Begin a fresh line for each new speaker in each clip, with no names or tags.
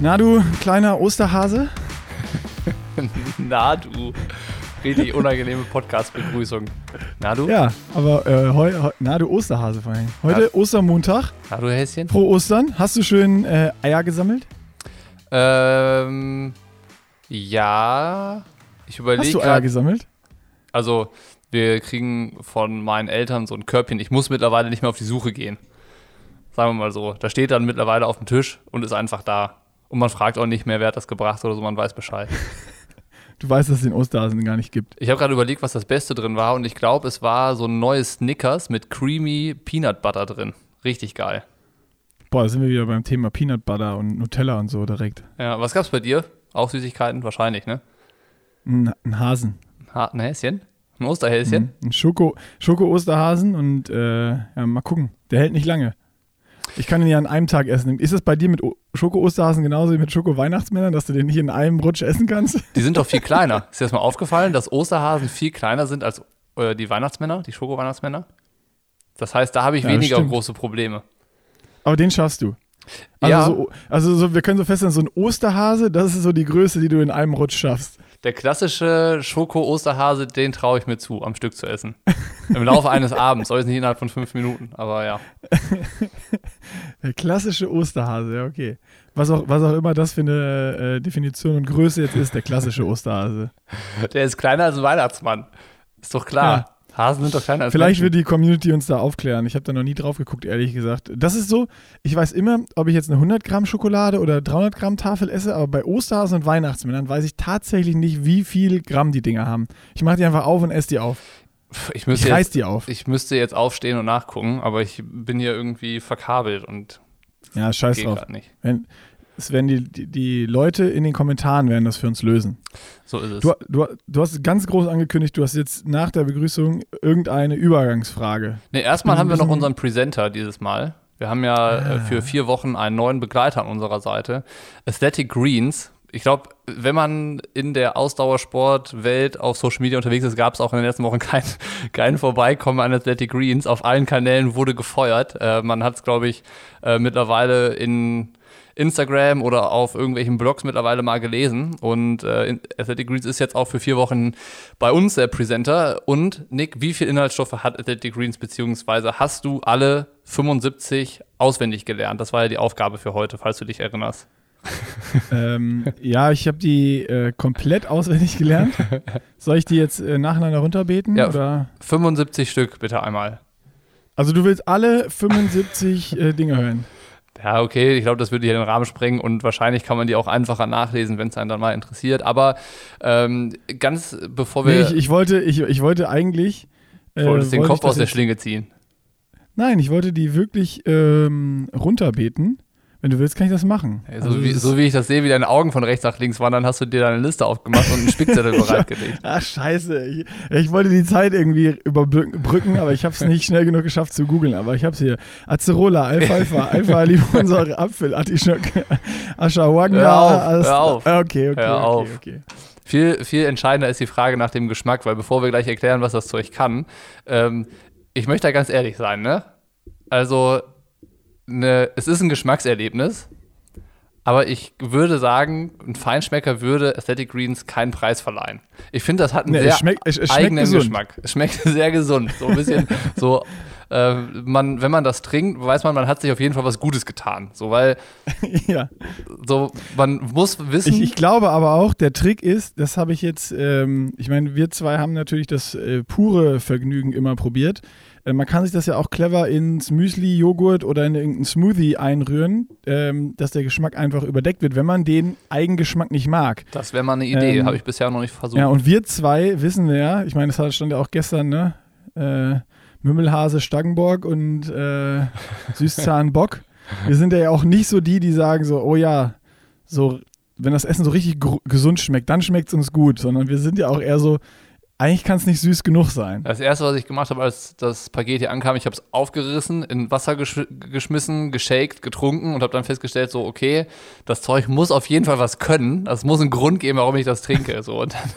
Na du kleiner Osterhase?
Na du. Richtig unangenehme Podcast-Begrüßung. Na du?
Ja, aber äh, heu, heu, na du Osterhase vor allem. Heute
Ja.
Ostermontag.
Na du Häschen?
Frohe Ostern. Hast du schön äh, Eier gesammelt?
Ähm, ja. Ich
Hast
überlege
du Eier
gerade.
gesammelt?
Also, wir kriegen von meinen Eltern so ein Körbchen. Ich muss mittlerweile nicht mehr auf die Suche gehen. Sagen wir mal so. Da steht dann mittlerweile auf dem Tisch und ist einfach da. Und man fragt auch nicht mehr, wer hat das gebracht oder so, man weiß Bescheid.
Du weißt, dass es den Osterhasen gar nicht gibt.
Ich habe gerade überlegt, was das Beste drin war und ich glaube, es war so ein neues Snickers mit creamy Peanut Butter drin. Richtig geil.
Boah, da sind wir wieder beim Thema Peanut Butter und Nutella und so direkt.
Ja, was gab's bei dir? Auch Süßigkeiten? Wahrscheinlich, ne?
Ein, ein Hasen.
Ha ein Häschen? Ein Osterhäschen?
Mhm. Ein Schoko, Schoko-Osterhasen und äh, ja, mal gucken. Der hält nicht lange. Ich kann ihn ja an einem Tag essen. Ist es bei dir mit O- Schoko-Osterhasen genauso wie mit Schoko-Weihnachtsmännern, dass du den nicht in einem Rutsch essen kannst?
Die sind doch viel kleiner. Ist dir das mal aufgefallen, dass Osterhasen viel kleiner sind als äh, die Weihnachtsmänner, die Schoko-Weihnachtsmänner? Das heißt, da habe ich
Ja,
weniger
stimmt.
große Probleme.
Aber den schaffst du. Also,
Ja.
so, also so, wir können so feststellen, so ein Osterhase, das ist so die Größe, die du in einem Rutsch schaffst.
Der klassische Schoko-Osterhase, den traue ich mir zu, am Stück zu essen. Im Laufe eines Abends, soll es nicht innerhalb von fünf Minuten, aber ja.
Der klassische Osterhase, ja, okay. Was auch, was auch immer das für eine äh, Definition und Größe jetzt ist, der klassische Osterhase.
Der ist kleiner als ein Weihnachtsmann. Ist doch klar. Hasen sind doch kleiner als
Vielleicht
Menschen.
wird die Community uns da aufklären. Ich habe da noch nie drauf geguckt, ehrlich gesagt. Das ist so, ich weiß immer, ob ich jetzt eine 100 Gramm Schokolade oder 300 Gramm Tafel esse, aber bei Osterhasen und Weihnachtsmännern weiß ich tatsächlich nicht, wie viel Gramm die Dinger haben. Ich mache die einfach auf und esse die auf.
Ich
Ich
müsste,
reiß
jetzt,
die auf.
ich müsste jetzt aufstehen und nachgucken, aber ich bin hier irgendwie verkabelt und
Ja, scheiß drauf.
nicht.
Wenn, es werden die, die, die Leute in den Kommentaren werden das für uns lösen.
So ist es.
Du, du, du hast ganz groß angekündigt, du hast jetzt nach der Begrüßung irgendeine Übergangsfrage.
Nee, erstmal haben wir noch unseren Presenter dieses Mal. Wir haben ja äh, für vier Wochen einen neuen Begleiter an unserer Seite. Aesthetic Greens. Ich glaube, wenn man in der Ausdauersportwelt auf Social Media unterwegs ist, gab es auch in den letzten Wochen kein, kein Vorbeikommen an Athletic Greens. Auf allen Kanälen wurde gefeuert. Äh, man hat es, glaube ich, äh, mittlerweile in Instagram oder auf irgendwelchen Blogs mittlerweile mal gelesen. Und äh, Athletic Greens ist jetzt auch für vier Wochen bei uns der Presenter. Und Nick, wie viel Inhaltsstoffe hat Athletic Greens, beziehungsweise hast du alle 75 auswendig gelernt? Das war ja die Aufgabe für heute, falls du dich erinnerst.
ähm, ja, ich habe die äh, komplett auswendig gelernt. Soll ich die jetzt äh, nacheinander runterbeten?
Ja.
Oder?
75 Stück, bitte einmal.
Also du willst alle 75 äh, Dinge hören.
Ja, okay, ich glaube, das würde hier den Rahmen sprengen und wahrscheinlich kann man die auch einfacher nachlesen, wenn es einen dann mal interessiert. Aber ähm, ganz bevor wir
Nee, ich, ich, wollte, ich, ich wollte eigentlich. Äh,
wolltest den
wollte
Kopf aus der Schlinge ziehen.
Nein, ich wollte die wirklich ähm, runterbeten. Wenn du willst, kann ich das machen.
Ey, so,
Also
wie, so wie ich das sehe, wie deine Augen von rechts nach links wandern, hast du dir deine Liste aufgemacht und einen Spickzettel bereitgelegt.
Ach, scheiße. Ich, ich wollte die Zeit irgendwie überbrücken, aber ich habe es nicht schnell genug geschafft zu googeln. Aber ich habe es hier. Acerola, Alfalfa, Alpha-Limonsäure, Apfel, Artischok, Ashwagandha.
Hör auf, hör auf.
Okay, okay,
Hör
okay,
auf.
okay.
Viel, viel entscheidender ist die Frage nach dem Geschmack, weil bevor wir gleich erklären, was das Zeug kann, ähm, ich möchte da ganz ehrlich sein, ne? Also, ne, es ist ein Geschmackserlebnis, aber ich würde sagen, ein Feinschmecker würde Aesthetic Greens keinen Preis verleihen. Ich finde, das hat einen
Nee,
sehr
es schmeckt, es, es
eigenen
gesund.
Geschmack. Es schmeckt sehr gesund. So ein bisschen so. Äh, man, wenn man das trinkt, weiß man, man hat sich auf jeden Fall was Gutes getan. So, weil
ja.
so, man muss wissen.
Ich, ich glaube aber auch, der Trick ist, das habe ich jetzt, ähm, ich meine, wir zwei haben natürlich das äh, pure Vergnügen immer probiert. Äh, man kann sich das ja auch clever ins Müsli, Joghurt oder in irgendeinen Smoothie einrühren, ähm, dass der Geschmack einfach überdeckt wird, wenn man den Eigengeschmack nicht mag.
das wäre mal eine Idee,
Ähm,
habe ich bisher noch nicht versucht.
Ja, und wir zwei wissen ja, ich meine, das stand ja auch gestern, ne? Äh, Mümmelhase Stangenborg und äh, Süßzahn Bock. Wir sind ja auch nicht so die, die sagen so, oh ja, so, wenn das Essen so richtig gesund schmeckt, dann schmeckt es uns gut, sondern wir sind ja auch eher so, eigentlich kann es nicht süß genug sein.
Das erste, was ich gemacht habe, als das Paket hier ankam, ich habe es aufgerissen, in Wasser gesch geschmissen, geshakt, getrunken und habe dann festgestellt, so, okay, das Zeug muss auf jeden Fall was können. Es muss einen Grund geben, warum ich das trinke. So, und dann,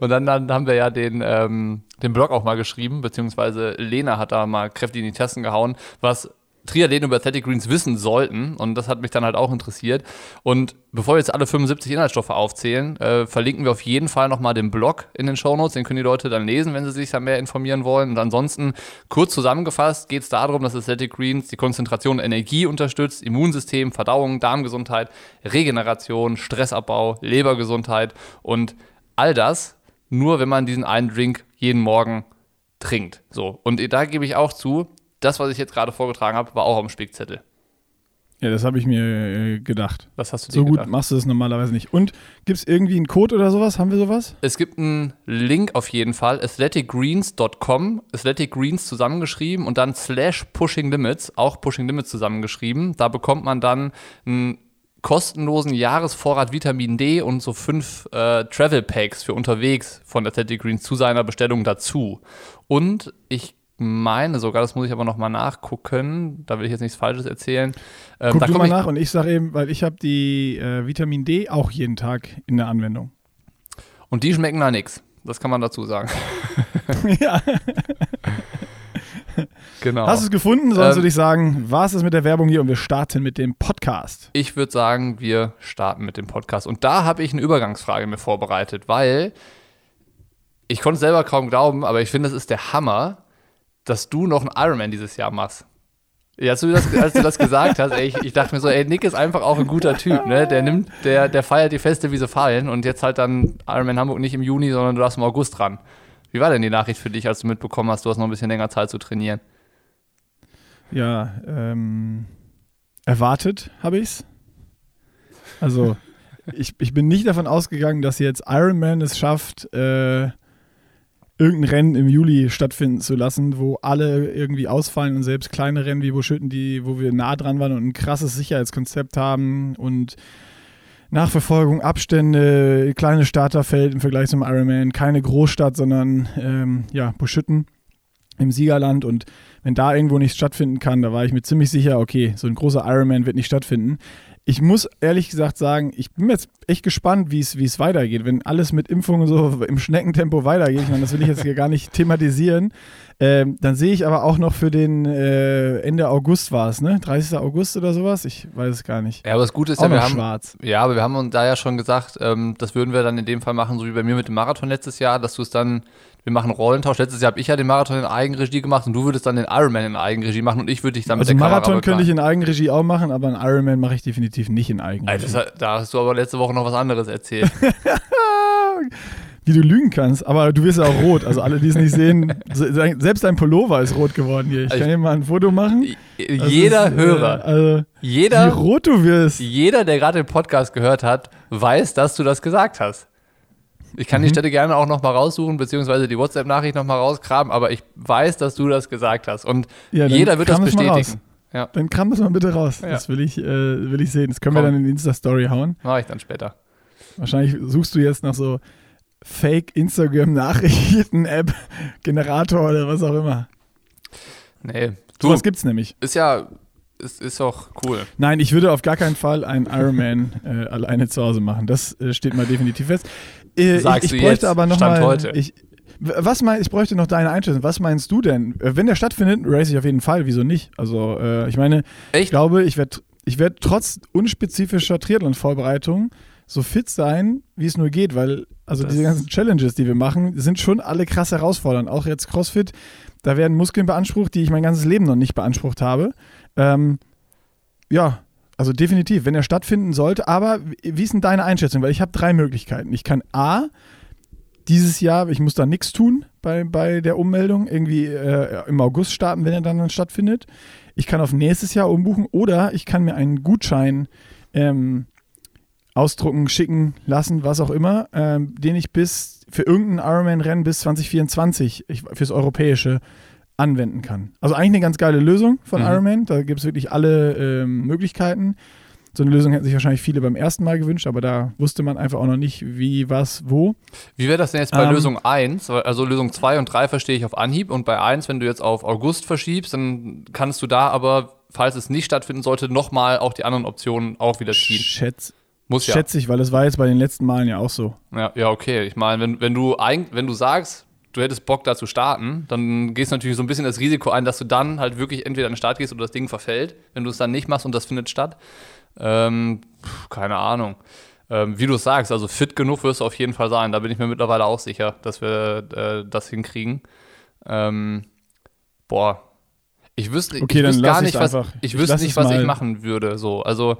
und dann, dann haben wir ja den, ähm, den Blog auch mal geschrieben, beziehungsweise Lena hat da mal kräftig in die Tasten gehauen, was Triathleten über Athletic Greens wissen sollten. Und das hat mich dann halt auch interessiert. Und bevor wir jetzt alle 75 Inhaltsstoffe aufzählen, äh, verlinken wir auf jeden Fall nochmal den Blog in den Shownotes. Den können die Leute dann lesen, wenn sie sich da mehr informieren wollen. Und ansonsten, kurz zusammengefasst, geht es darum, dass Athletic Greens die Konzentration Energie unterstützt, Immunsystem, Verdauung, Darmgesundheit, Regeneration, Stressabbau, Lebergesundheit und all das nur, wenn man diesen einen Drink jeden Morgen trinkt. So. Und da gebe ich auch zu, das, was ich jetzt gerade vorgetragen habe, war auch auf dem Spickzettel.
Ja, das habe ich mir äh, gedacht.
Was hast du dir
So gut
gedacht?
machst du das normalerweise nicht. Und gibt es irgendwie einen Code oder sowas? Haben wir sowas?
Es gibt einen Link auf jeden Fall, athleticgreens.com, Athletic Greens zusammengeschrieben und dann slash Pushing Limits, auch Pushing Limits zusammengeschrieben. Da bekommt man dann einen kostenlosen Jahresvorrat Vitamin D und so fünf äh, Travel Packs für unterwegs von Athletic Greens zu seiner Bestellung dazu. Und ich meine sogar, das muss ich aber nochmal nachgucken, da will ich jetzt nichts Falsches erzählen. Ähm,
Guck
da
du mal nach und ich sage eben, weil ich habe die äh, Vitamin D auch jeden Tag in der Anwendung.
Und die schmecken nach nix. Das kann man dazu sagen.
ja.
Genau.
Hast du es gefunden? Sonst
Ähm,
würde ich sagen, war es das mit der Werbung hier und wir starten mit dem Podcast.
Ich würde sagen, wir starten mit dem Podcast. Und da habe ich eine Übergangsfrage mir vorbereitet, weil ich konnte es selber kaum glauben, aber ich finde, das ist der Hammer, dass du noch einen Ironman dieses Jahr machst. Ja, als du das, als du das gesagt hast, ey, ich, ich dachte mir so, ey, Nick ist einfach auch ein guter Typ, ne? Der nimmt, der, der feiert die Feste, wie sie fallen und jetzt halt dann Ironman Hamburg nicht im Juni, sondern du darfst im August dran. Wie war denn die Nachricht für dich, als du mitbekommen hast, du hast noch ein bisschen länger Zeit zu trainieren?
Ja, ähm, erwartet habe ich's. Also, ich, ich bin nicht davon ausgegangen, dass jetzt Iron Man es schafft, äh, irgendein Rennen im Juli stattfinden zu lassen, wo alle irgendwie ausfallen und selbst kleine Rennen wie Buschütten, die, wo wir nah dran waren und ein krasses Sicherheitskonzept haben und Nachverfolgung, Abstände, kleine Starterfeld im Vergleich zum Ironman, keine Großstadt, sondern ähm, ja, Buschütten im Siegerland und wenn da irgendwo nichts stattfinden kann, da war ich mir ziemlich sicher, okay, so ein großer Ironman wird nicht stattfinden. Ich muss ehrlich gesagt sagen, ich bin jetzt echt gespannt, wie es weitergeht. Wenn alles mit Impfungen so im Schneckentempo weitergeht, ich meine, das will ich jetzt hier gar nicht thematisieren, ähm, dann sehe ich aber auch noch für den äh, Ende August war es, ne? 30. August oder sowas? Ich weiß es gar nicht.
Ja, aber das Gute ist
Auch
ja, wir haben,
schwarz.
Ja, aber wir haben uns da ja schon gesagt, ähm, das würden wir dann in dem Fall machen, so wie bei mir mit dem Marathon letztes Jahr, dass du es dann, wir machen Rollentausch. Letztes Jahr habe ich ja den Marathon in Eigenregie gemacht und du würdest dann den Ironman in Eigenregie machen und ich würde dich dann
Also
mit der
Marathon
Kamera
könnte ich in Eigenregie auch machen, aber einen Ironman mache ich definitiv nicht in Eigenregie.
Das, da hast du aber letzte Woche noch was anderes erzählt.
Wie du lügen kannst, aber du wirst ja auch rot. Also alle, die es nicht sehen, se- selbst dein Pullover ist rot geworden hier. Ich
Also
kann dir mal ein Foto machen. Das
jeder
ist,
Hörer,
Äh, also, wie
jeder,
rot du wirst.
jeder, der gerade den Podcast gehört hat, weiß, dass du das gesagt hast. Ich kann
Mhm.
die Stelle gerne auch nochmal raussuchen, beziehungsweise die WhatsApp-Nachricht nochmal rauskramen, aber ich weiß, dass du das gesagt hast. Und
Ja,
jeder wird das
es
bestätigen. Ja,
Dann kram das mal bitte raus.
Ja.
Das will ich, äh, will ich sehen. Das können wir
Komm.
dann in die Insta-Story hauen.
mache ich dann später.
Wahrscheinlich suchst du jetzt nach so Fake-Instagram-Nachrichten-App, Generator oder was auch immer.
Nee, du,
Sowas gibt's nämlich.
ist ja, ist, ist doch cool.
Nein, ich würde auf gar keinen Fall einen Ironman äh, alleine zu Hause machen. Das äh, steht mal definitiv fest. Äh,
Sagst
ich,
du
ich bräuchte
jetzt,
aber noch
Stand
mal,
heute.
Ich, was mein, ich bräuchte noch deine Einschätzung. Was meinst du denn? Äh, Wenn der stattfindet, race ich auf jeden Fall. Wieso nicht? Also äh, ich meine, ich
Echt?
glaube, ich werde ich werd trotz unspezifischer Triathlon-Vorbereitung so fit sein, wie es nur geht, weil also
Das-
diese ganzen Challenges, die wir machen, sind schon alle krass herausfordernd. Auch jetzt CrossFit, da werden Muskeln beansprucht, die ich mein ganzes Leben noch nicht beansprucht habe. Ähm, ja, also definitiv, wenn er stattfinden sollte. Aber wie ist denn deine Einschätzung? Weil ich habe drei Möglichkeiten. Ich kann A, dieses Jahr, ich muss da nichts tun bei, bei der Ummeldung, irgendwie äh, im August starten, wenn er dann, dann stattfindet. Ich kann auf nächstes Jahr umbuchen oder ich kann mir einen Gutschein ähm, ausdrucken, schicken lassen, was auch immer, ähm, den ich bis für irgendein Ironman-Rennen bis 2024 ich, fürs Europäische anwenden kann. Also eigentlich eine ganz geile Lösung von
Mhm.
Ironman. Da gibt es wirklich alle ähm, Möglichkeiten. So eine Lösung hätten sich wahrscheinlich viele beim ersten Mal gewünscht, aber da wusste man einfach auch noch nicht, wie, was, wo.
Wie wäre das denn jetzt bei
Ähm,
Lösung 1? Also Lösung 2 und 3 verstehe ich auf Anhieb und bei 1, wenn du jetzt auf August verschiebst, dann kannst du da aber, falls es nicht stattfinden sollte, nochmal auch die anderen Optionen auch wieder ziehen.
Schätz,
Muss ja.
Schätze ich, weil das war jetzt bei den letzten Malen ja auch so.
Ja, ja okay. Ich meine, wenn, wenn, du, wenn du sagst, du hättest Bock da zu starten, dann gehst du natürlich so ein bisschen das Risiko ein, dass du dann halt wirklich entweder an den Start gehst oder das Ding verfällt, wenn du es dann nicht machst und das findet statt. Ähm, keine Ahnung. Ähm, wie du es sagst, also fit genug wirst du auf jeden Fall sein. Da bin ich mir mittlerweile auch sicher, dass wir äh, das hinkriegen. Ähm, boah, ich wüsste,
okay,
ich wüsste gar nicht, was, ich wüsste nicht, was ich machen würde. So, also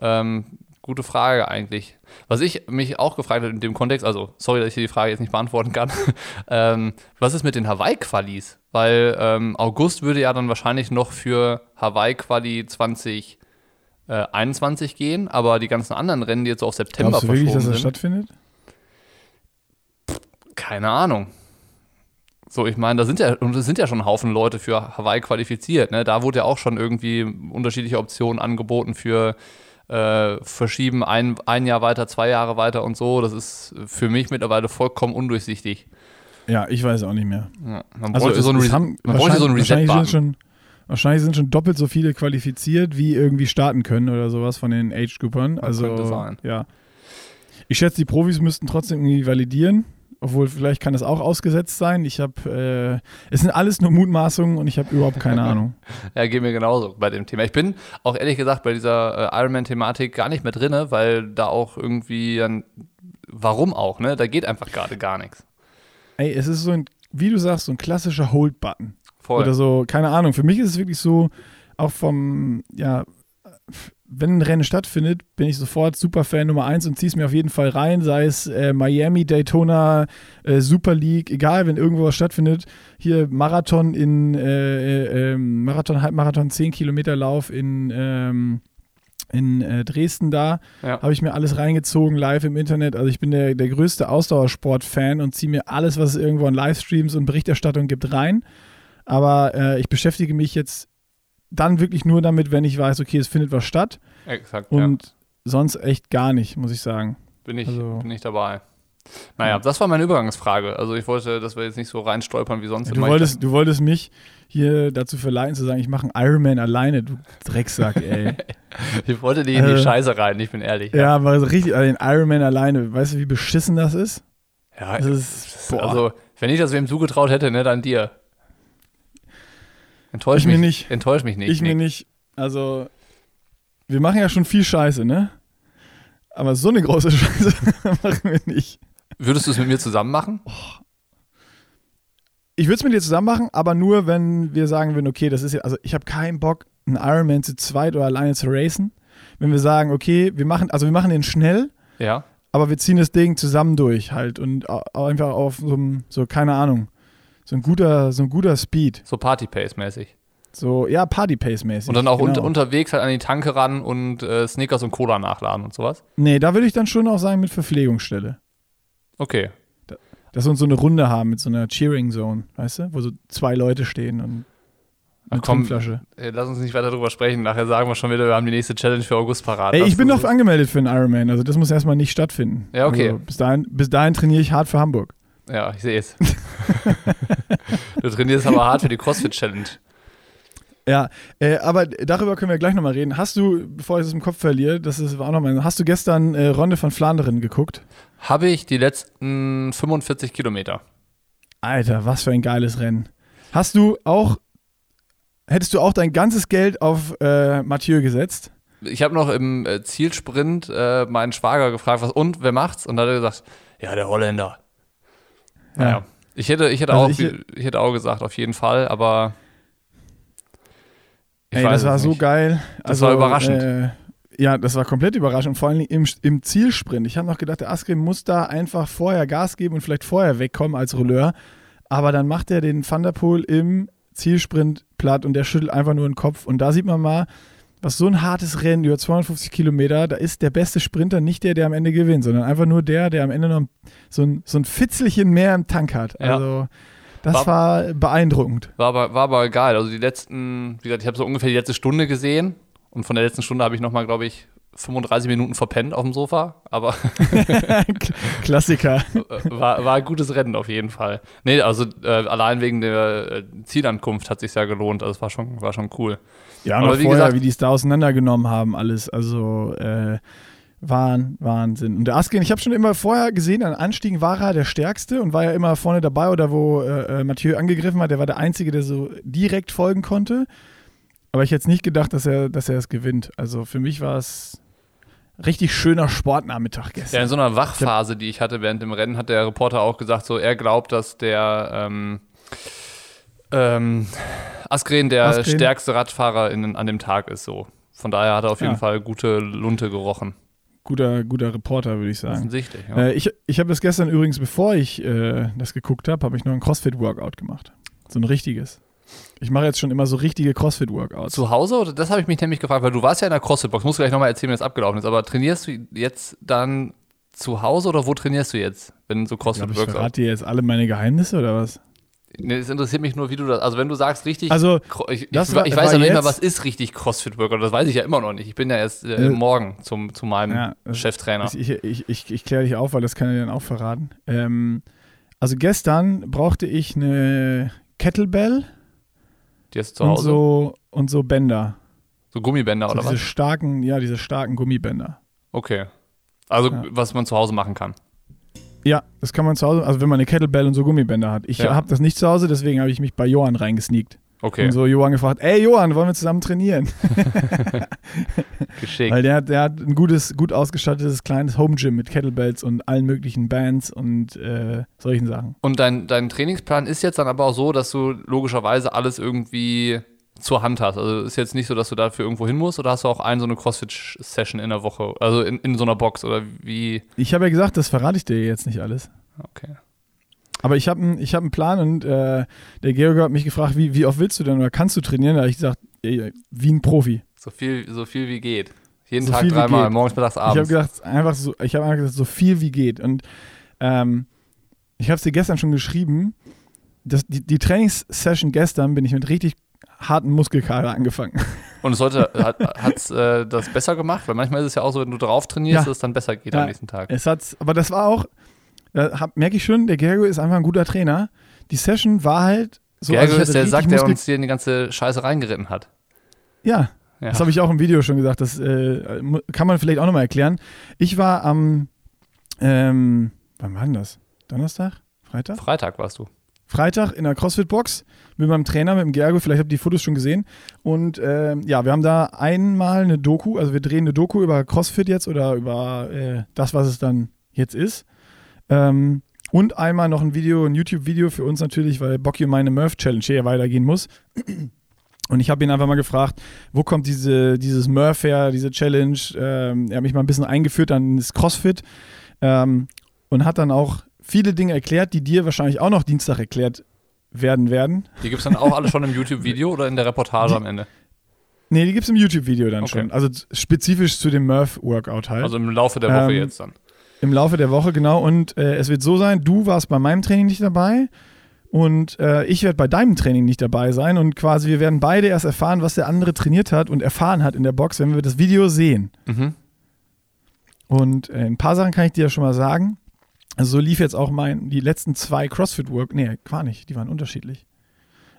ähm, gute Frage eigentlich. Was ich mich auch gefragt habe in dem Kontext, also sorry, dass ich die Frage jetzt nicht beantworten kann, ähm, was ist mit den Hawaii-Qualis? Weil ähm, August würde ja dann wahrscheinlich noch für Hawaii-Quali 2021 gehen, aber die ganzen anderen Rennen, die jetzt so auf September
Glaubst du wirklich, dass das
sind,
stattfindet?
keine Ahnung. So, ich meine, da sind ja, und es sind ja schon ein Haufen Leute für Hawaii qualifiziert. Ne? Da wurde ja auch schon irgendwie unterschiedliche Optionen angeboten für äh, verschieben ein, ein Jahr weiter, zwei Jahre weiter und so. Das ist für mich mittlerweile vollkommen undurchsichtig.
Ja, ich weiß auch nicht mehr.
Ja, man
Also
bräuchte so einen,
haben,
man bräuchte so einen
schon, wahrscheinlich sind schon doppelt so viele qualifiziert, wie irgendwie starten können oder sowas von den Age-Groupern. Also,
könnte sein.
ja. Ich schätze, die Profis müssten trotzdem irgendwie validieren. Obwohl, vielleicht kann das auch ausgesetzt sein. Ich habe, äh, es sind alles nur Mutmaßungen und ich habe überhaupt keine Ahnung.
Ja, geht mir genauso bei dem Thema. Ich bin auch ehrlich gesagt bei dieser äh, Ironman-Thematik gar nicht mehr drinne, weil da auch irgendwie, ein, warum auch, ne? Da geht einfach gerade gar nichts.
Ey, es ist so ein, wie du sagst, so ein klassischer Hold-Button.
Voll.
Oder so, keine Ahnung. Für mich ist es wirklich so, auch vom, ja, wenn ein Rennen stattfindet, bin ich sofort Superfan Nummer eins und zieh's mir auf jeden Fall rein, sei es äh, Miami, Daytona, äh, Super League, egal, wenn irgendwo was stattfindet. Hier Marathon in, äh, äh, ähm, Marathon, Halbmarathon, 10 Kilometer Lauf in, ähm, in äh, Dresden da,
Ja.
habe ich mir alles reingezogen, live im Internet. Also ich bin der, der größte Ausdauersport-Fan und ziehe mir alles, was es irgendwo an Livestreams und Berichterstattung gibt, rein. Aber äh, ich beschäftige mich jetzt dann wirklich nur damit, wenn ich weiß, okay, es findet was statt
Exakt, ja.
und sonst echt gar nicht, muss ich sagen.
Bin ich,
Also-
bin ich dabei. Naja, das war meine Übergangsfrage. Also ich wollte, dass wir jetzt nicht so reinstolpern wie sonst
Du
immer.
wolltest, du wolltest mich hier dazu verleiten zu sagen, ich mache einen Ironman alleine, du Drecksack, ey.
Ich, wollte nicht in die
Äh,
Scheiße rein, ich bin ehrlich.
ja, aber so richtig, also den Ironman alleine, weißt du, wie beschissen das ist?
Ja,
Das ist, boah,
also, wenn ich das wem zugetraut hätte, ne, dann dir. Enttäusch
Ich
mich
mir nicht.
Enttäusch mich nicht.
ich mir
Nick.
nicht. Also, wir machen ja schon viel Scheiße, ne? Aber so eine große Scheiße machen wir nicht.
Würdest du es mit mir zusammen machen?
Ich würde es mit dir zusammen machen, aber nur, wenn wir sagen würden, okay, das ist ja, also ich habe keinen Bock, einen Ironman zu zweit oder alleine zu racen. Wenn wir sagen, okay, wir machen, also wir machen den schnell,
Ja.
aber wir ziehen das Ding zusammen durch halt und einfach auf so, so keine Ahnung, so ein guter, so ein guter Speed.
So Party-Pace-mäßig.
So, ja, Party-Pace-mäßig.
Und dann auch
genau.
unter, unterwegs halt an die Tanke ran und äh, Snickers und Cola nachladen und sowas.
Nee, da würde ich dann schon auch sagen mit Verpflegungsstelle.
Okay.
Dass wir uns so eine Runde haben mit so einer Cheering Zone, weißt du, wo so zwei Leute stehen und
Ach
eine
komm,
Trinkflasche.
äh, lass uns nicht weiter drüber sprechen. Nachher sagen wir schon wieder, wir haben die nächste Challenge für August parat.
Ey, ich bin doch angemeldet für einen Ironman, also das muss erstmal nicht stattfinden.
Ja, okay.
Also bis, dahin, bis dahin trainiere ich hart für Hamburg.
Ja, ich sehe es. du trainierst aber hart für die CrossFit-Challenge.
Ja, äh, aber darüber können wir gleich nochmal reden. Hast du, bevor ich es im Kopf verliere, das ist, war auch noch mal, hast du gestern äh, Ronde von Flandern geguckt?
Habe ich die letzten 45 Kilometer.
Alter, was für ein geiles Rennen. Hast du auch, hättest du auch dein ganzes Geld auf äh, Mathieu gesetzt?
Ich habe noch im äh, Zielsprint äh, meinen Schwager gefragt, was und, wer macht's? Und da hat er gesagt, ja, der Holländer. Naja. Ich hätte, ich, hätte
Also
auch,
ich-
ich, hätte auch gesagt, auf jeden Fall, aber ich
Ey, das war
es
so
nicht.
geil.
Das war überraschend.
Äh, ja, das war komplett überraschend. Vor allem im, im Zielsprint. Ich habe noch gedacht, der Askren muss da einfach vorher Gas geben und vielleicht vorher wegkommen als Rouleur. Aber dann macht er den Van der Poel im Zielsprint platt und der schüttelt einfach nur den Kopf. Und da sieht man mal, was so ein hartes Rennen über 250 Kilometer, da ist der beste Sprinter nicht der, der am Ende gewinnt, sondern einfach nur der, der am Ende noch so ein, so ein Fitzelchen mehr im Tank hat.
Ja.
Also, das
War-
war beeindruckend.
War aber, war aber geil. Also die letzten, wie gesagt, ich habe so ungefähr die letzte Stunde gesehen und von der letzten Stunde habe ich nochmal, glaube ich, 35 Minuten verpennt auf dem Sofa, aber
Klassiker.
war, war ein gutes Rennen auf jeden Fall. Nee, also äh, allein wegen der äh, Zielankunft hat sich ja gelohnt. Also es war schon, war schon cool.
Ja,
Aber
auch
wie
vorher,
gesagt-
wie die es da auseinandergenommen haben, alles. Also, äh, Wahn, Wahnsinn. Und der Asken, ich habe schon immer vorher gesehen, an Anstiegen war er der Stärkste und war ja immer vorne dabei oder wo äh, äh, Mathieu angegriffen hat, der war der Einzige, der so direkt folgen konnte. Aber ich hätte nicht gedacht, dass er, dass er es gewinnt. Also für mich war es richtig schöner Sportnachmittag gestern.
Ja, in so einer Wachphase, die ich hatte während dem Rennen, hat der Reporter auch gesagt, so er glaubt, dass der ähm, ähm, Askren der
Askren.
stärkste Radfahrer in, an dem Tag ist. So. Von daher hat er auf jeden
Ja.
Fall gute Lunte gerochen.
Guter, guter Reporter, würde ich sagen.
Offensichtlich. Ja.
Äh, ich ich habe das gestern übrigens, bevor ich äh, das geguckt habe, habe ich noch ein CrossFit-Workout gemacht. So ein richtiges. Ich mache jetzt schon immer so richtige CrossFit-Workouts.
Zu Hause? Oder das habe ich mich nämlich gefragt, weil du warst ja in der CrossFit-Box. Musst du gleich nochmal erzählen, wie das abgelaufen ist. Aber trainierst du jetzt dann zu Hause oder wo trainierst du jetzt, wenn so
Ich glaube, ich verrate dir jetzt alle meine Geheimnisse oder was?
Nee, es interessiert mich nur, wie du das. Also, wenn du sagst, richtig.
Also,
ich, ich,
das
ich
war-
weiß
war
ja nicht mehr, was ist richtig CrossFit-Workout. Das weiß ich ja immer noch nicht. Ich bin ja erst äh,
Äh,
morgen zum, zu meinem
ja, das-
Cheftrainer.
Ich, ich, ich, ich, kläre dich auf, weil das kann er dir dann auch verraten. Ähm, also gestern brauchte ich eine Kettlebell
Die hast du zu
und
Hause? So,
so, und so Bänder.
Gummibänder
So
oder
diese
was?
starken, ja, diese starken Gummibänder.
Okay. Also,
Ja.
was man zu Hause machen kann.
Ja, das kann man zu Hause, also wenn man eine Kettlebell und so Gummibänder hat. Ich
Ja.
habe das nicht zu Hause, deswegen habe ich mich bei Johann reingesneakt.
Okay,
Und so Johann gefragt, ey Johann, wollen wir zusammen trainieren?
geschickt.
Weil der, hat- der hat ein gutes, gut ausgestattetes kleines Home Gym mit Kettlebells und allen möglichen Bands und äh, solchen Sachen.
Und dein, dein Trainingsplan ist jetzt dann aber auch so, dass du logischerweise alles irgendwie zur Hand hast. Also ist jetzt nicht so, dass du dafür irgendwo hin musst oder hast du auch eine so eine CrossFit-Session in der Woche, also in, in so einer Box oder wie?
Ich habe ja gesagt, das verrate ich dir jetzt nicht alles.
Okay.
Aber ich habe einen hab einen Plan und äh, der Georg hat mich gefragt, wie, wie oft willst du denn oder kannst du trainieren? Da habe ich gesagt, ey, wie ein Profi.
So viel, so viel wie geht. Jeden
So
Tag dreimal, morgens, mittags,
Ich habe
abends.
gedacht, einfach so, ich habe einfach gesagt, so viel wie geht. Und ähm, ich habe es dir gestern schon geschrieben. Das, die, die Trainingssession gestern bin ich mit richtig harten Muskelkater angefangen.
Und es heute hat es äh, das besser gemacht, weil manchmal ist es ja auch so, wenn du drauf trainierst,
Ja.
dass es dann besser geht
Ja.
am nächsten Tag.
Es hat, aber das war auch, da hab- merke ich schon, der Gergo ist einfach ein guter Trainer. Die Session war halt so.
Gergo
also
ist der Sack, der uns hier in die ganze Scheiße reingeritten hat.
Ja,
Ja.
Das habe ich auch im Video schon gesagt. Das äh, kann man vielleicht auch nochmal erklären. Ich war am, ähm, wann war denn das? Donnerstag? Freitag?
Freitag warst du.
Freitag in der CrossFit-Box mit meinem Trainer, mit dem Gergo. Vielleicht habt ihr die Fotos schon gesehen. Und ähm, ja, wir haben da einmal eine Doku, also wir drehen eine Doku über CrossFit jetzt oder über äh, das, was es dann jetzt ist. Ähm, und einmal noch ein Video, ein YouTube-Video für uns natürlich, weil Bocky meine Murph Challenge hier weitergehen muss. Und ich habe ihn einfach mal gefragt, wo kommt diese, dieses Murph her, diese Challenge? Ähm, er hat mich mal ein bisschen eingeführt an das CrossFit ähm, und hat dann auch viele Dinge erklärt, die dir wahrscheinlich auch noch Dienstag erklärt werden werden.
Die gibt es dann auch alle schon im YouTube-Video oder in der Reportage
Die-
am Ende?
Nee, die gibt es im YouTube-Video dann
Okay.
schon. Also spezifisch zu dem Murph-Workout halt.
Also im Laufe der Woche
Ähm,
jetzt dann.
Im Laufe der Woche, genau. Und äh, es wird so sein, du warst bei meinem Training nicht dabei und äh, ich werde bei deinem Training nicht dabei sein. Und quasi wir werden beide erst erfahren, was der andere trainiert hat und erfahren hat in der Box, wenn wir das Video sehen.
Mhm.
Und äh, ein paar Sachen kann ich dir ja schon mal sagen. Also so lief jetzt auch mein, die letzten zwei CrossFit-Work, nee, gar nicht, die waren unterschiedlich.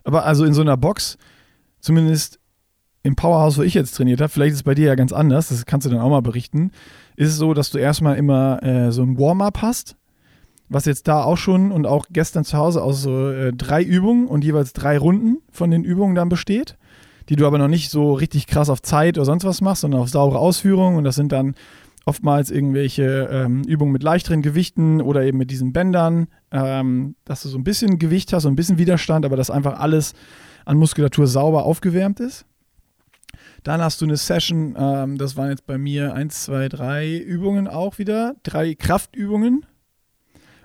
Aber also in so einer Box, zumindest im Powerhouse, wo ich jetzt trainiert habe, vielleicht ist es bei dir ja ganz anders, das kannst du dann auch mal berichten, ist es so, dass du erstmal immer äh, so ein Warm-up hast, was jetzt da auch schon und auch gestern zu Hause aus so äh, drei Übungen und jeweils drei Runden von den Übungen dann besteht, die du aber noch nicht so richtig krass auf Zeit oder sonst was machst, sondern auf saubere Ausführung und das sind dann oftmals irgendwelche ähm, Übungen mit leichteren Gewichten oder eben mit diesen Bändern, ähm, dass du so ein bisschen Gewicht hast und ein bisschen Widerstand, aber dass einfach alles an Muskulatur sauber aufgewärmt ist. Dann hast du eine Session, ähm, das waren jetzt bei mir eins, zwei, drei Übungen auch wieder, drei Kraftübungen.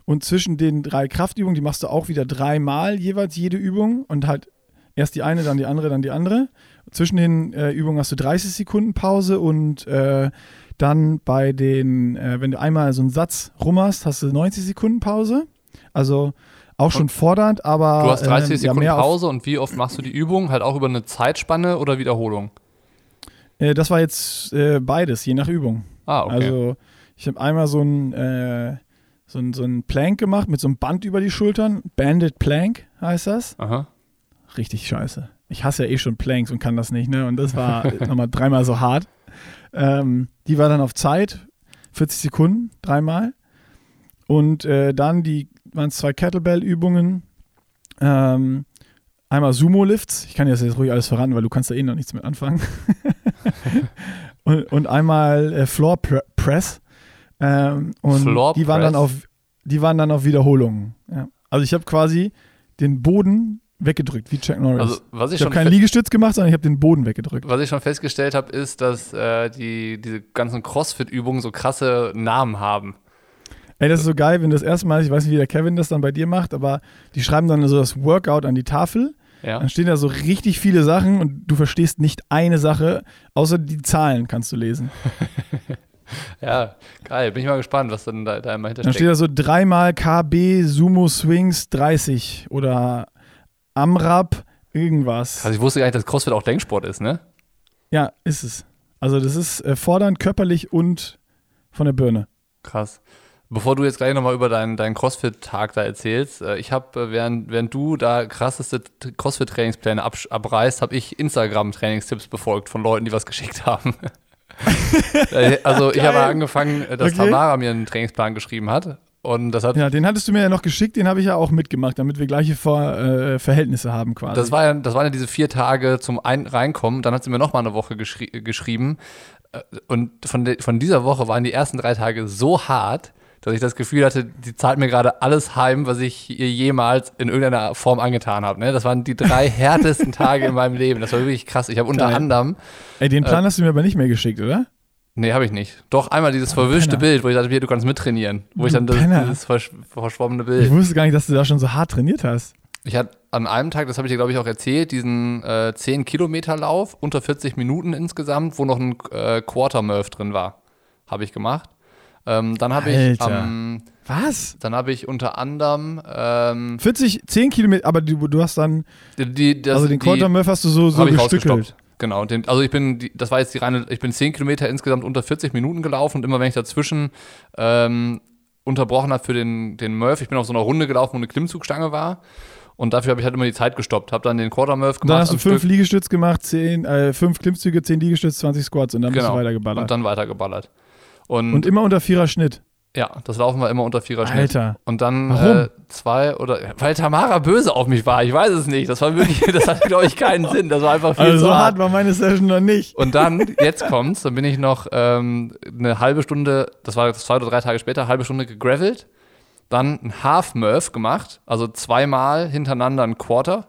Und zwischen den drei Kraftübungen, die machst du auch wieder dreimal jeweils jede Übung und halt erst die eine, dann die andere, dann die andere. Zwischen den äh, Übungen hast du 30 Sekunden Pause und äh, dann bei den, äh, wenn du einmal so einen Satz rum hast, hast du 90 Sekunden Pause. Also auch schon fordernd, aber
Du hast 30
ähm, ja,
Sekunden
auf-
Pause und wie oft machst du die Übung? Halt auch über eine Zeitspanne oder Wiederholung?
Äh, das war jetzt äh, beides, je nach Übung.
Ah, okay.
Also ich habe einmal so ein, äh, so, ein, so ein Plank gemacht mit so einem Band über die Schultern. Banded Plank heißt das.
Aha.
Richtig scheiße. Ich hasse ja eh schon Planks und kann das nicht, ne? Und das war nochmal dreimal so hart. Ähm, die war dann auf Zeit. 40 Sekunden, dreimal. Und äh, dann die waren es zwei Kettlebell-Übungen. Ähm, einmal Sumo-Lifts. Ich kann dir das jetzt ruhig alles verraten, weil du kannst da eh noch nichts mit anfangen. und, und einmal äh, Floor Pre Press. Ähm, und
Floor
die waren
Press?
dann auf die waren dann auf Wiederholungen. Ja. Also ich habe quasi den Boden weggedrückt, wie Chuck Norris.
Also, was ich,
ich habe keinen Liegestütz gemacht, sondern ich habe den Boden weggedrückt.
was ich schon festgestellt habe, ist, dass äh, die, diese ganzen Crossfit-Übungen so krasse Namen haben.
Ey, das ist so geil, wenn das erste Mal, ich weiß nicht, wie der Kevin das dann bei dir macht, aber die schreiben dann so das Workout an die Tafel.
Ja.
Dann stehen da so richtig viele Sachen und du verstehst nicht eine Sache, außer die Zahlen kannst du lesen.
ja, geil. Bin ich mal gespannt, was dann da, da immer
Dann steht
hintersteckt.
da so dreimal KB Sumo Swings 30 oder AMRAP irgendwas.
Also ich wusste gar nicht, dass Crossfit auch Denksport ist, ne?
Ja, ist es. Also das ist äh, fordernd, körperlich und von der Birne.
Krass. Bevor du jetzt gleich nochmal über deinen, deinen Crossfit-Tag da erzählst, äh, ich habe, äh, während, während du da krasseste Crossfit-Trainingspläne absch- abreißt, habe ich Instagram-Trainingstipps befolgt von Leuten, die was geschickt haben. Also ich habe angefangen, dass
Okay.
Tamara mir einen Trainingsplan geschrieben hat. Und das hat
Ja, den hattest du mir ja noch geschickt, den habe ich ja auch mitgemacht, damit wir gleiche Ver äh, Verhältnisse haben quasi.
Das, war ja, das waren ja diese vier Tage zum Ein Reinkommen. Dann hat sie mir noch mal eine Woche geschri geschrieben. Äh, Und von, von dieser Woche waren die ersten drei Tage so hart, dass ich das Gefühl hatte, die zahlt mir gerade alles heim, was ich ihr jemals in irgendeiner Form angetan habe. Ne? Das waren die drei härtesten Tage in meinem Leben. Das war wirklich krass. Ich habe unter anderem,
Ey, den
Äh,
Plan hast du mir aber nicht mehr geschickt, oder?
Nee, habe ich nicht. Doch einmal dieses verwischte
Penner.
Bild, wo ich dachte, hier, du kannst mittrainieren. Wo ich dann das, dieses versch verschwommene
Ich
Bild.
wusste gar nicht, dass du da schon so hart trainiert hast.
Ich hatte an einem Tag, das habe ich dir glaube ich auch erzählt, diesen äh, 10 Kilometer Lauf unter 40 Minuten insgesamt, wo noch ein äh, Quarter Murph drin war, habe ich gemacht. Ähm, dann habe ich, am-
Was?
dann habe ich unter anderem ähm,
40, 10 Kilometer, aber du, du hast dann,
die, die, das,
also den Quarter Murph hast du so, so
ich
gestückelt.
Genau, den, also ich bin, die, das war jetzt die reine, ich bin 10 Kilometer insgesamt unter 40 Minuten gelaufen und immer wenn ich dazwischen ähm, unterbrochen habe für den, den Murph, ich bin auf so einer Runde gelaufen, wo eine Klimmzugstange war und dafür habe ich halt immer die Zeit gestoppt, habe dann den Quarter Murph
Und
gemacht.
dann hast du fünf
Stück.
Liegestütz gemacht, 10, äh, fünf Klimmzüge, 10 Liegestütz, 20 Squats und dann bist du
Genau.
weitergeballert.
Und dann weitergeballert. Und,
Und immer unter Vierer Schnitt.
Ja, das laufen wir immer unter vierer Schnitt.
Alter.
Und dann? Äh, zwei oder weil Tamara böse auf mich war. Ich weiß es nicht. Das war wirklich, das hatte glaube ich keinen Sinn. Das war einfach viel
Also so hart
hart.
war meine Session noch nicht.
Und dann, jetzt kommt's, dann bin ich noch ähm, eine halbe Stunde, das war zwei oder drei Tage später, halbe Stunde gegravelt, dann ein Half Murph gemacht, also zweimal hintereinander ein Quarter,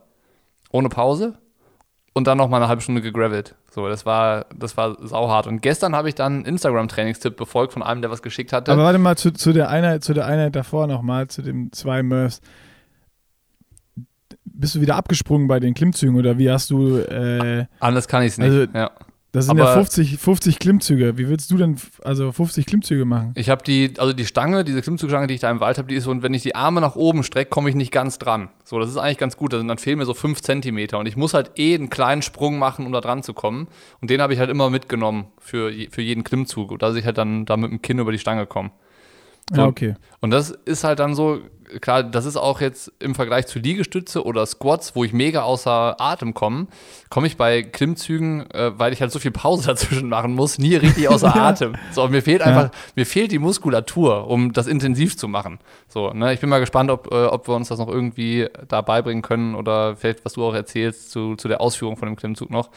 ohne Pause und dann noch mal eine halbe Stunde gegravelt. So, das war, das war sauhart. Und gestern habe ich dann einen Instagram-Trainingstipp befolgt von einem, der was geschickt hatte.
Aber warte mal, zu, zu, der Einheit, zu der Einheit davor nochmal, zu den zwei Murphs. Bist du wieder abgesprungen bei den Klimmzügen oder wie hast du, äh,
Anders kann ich es nicht.
Also-
ja.
Das sind
Aber-
ja 50, 50 Klimmzüge. Wie willst du denn, also 50 Klimmzüge machen?
Ich habe die, also die Stange, diese Klimmzugstange, die ich da im Wald habe, die ist so, und wenn ich die Arme nach oben strecke, komme ich nicht ganz dran. So, das ist eigentlich ganz gut. Also, dann fehlen mir so fünf Zentimeter und ich muss halt eh einen kleinen Sprung machen, um da dran zu kommen. Und den habe ich halt immer mitgenommen für, für jeden Klimmzug, dass ich halt dann da mit dem Kinn über die Stange komme. So.
Ja, okay.
Und das ist halt dann so, klar, das ist auch jetzt im Vergleich zu Liegestütze oder Squats, wo ich mega außer Atem komme, komme ich bei Klimmzügen, äh, weil ich halt so viel Pause dazwischen machen muss, nie richtig außer
Ja.
Atem. So, mir fehlt einfach, mir fehlt die Muskulatur, um das intensiv zu machen. So, ne, ich bin mal gespannt, ob, äh, ob wir uns das noch irgendwie da beibringen können oder vielleicht, was du auch erzählst zu, zu der Ausführung von dem Klimmzug noch.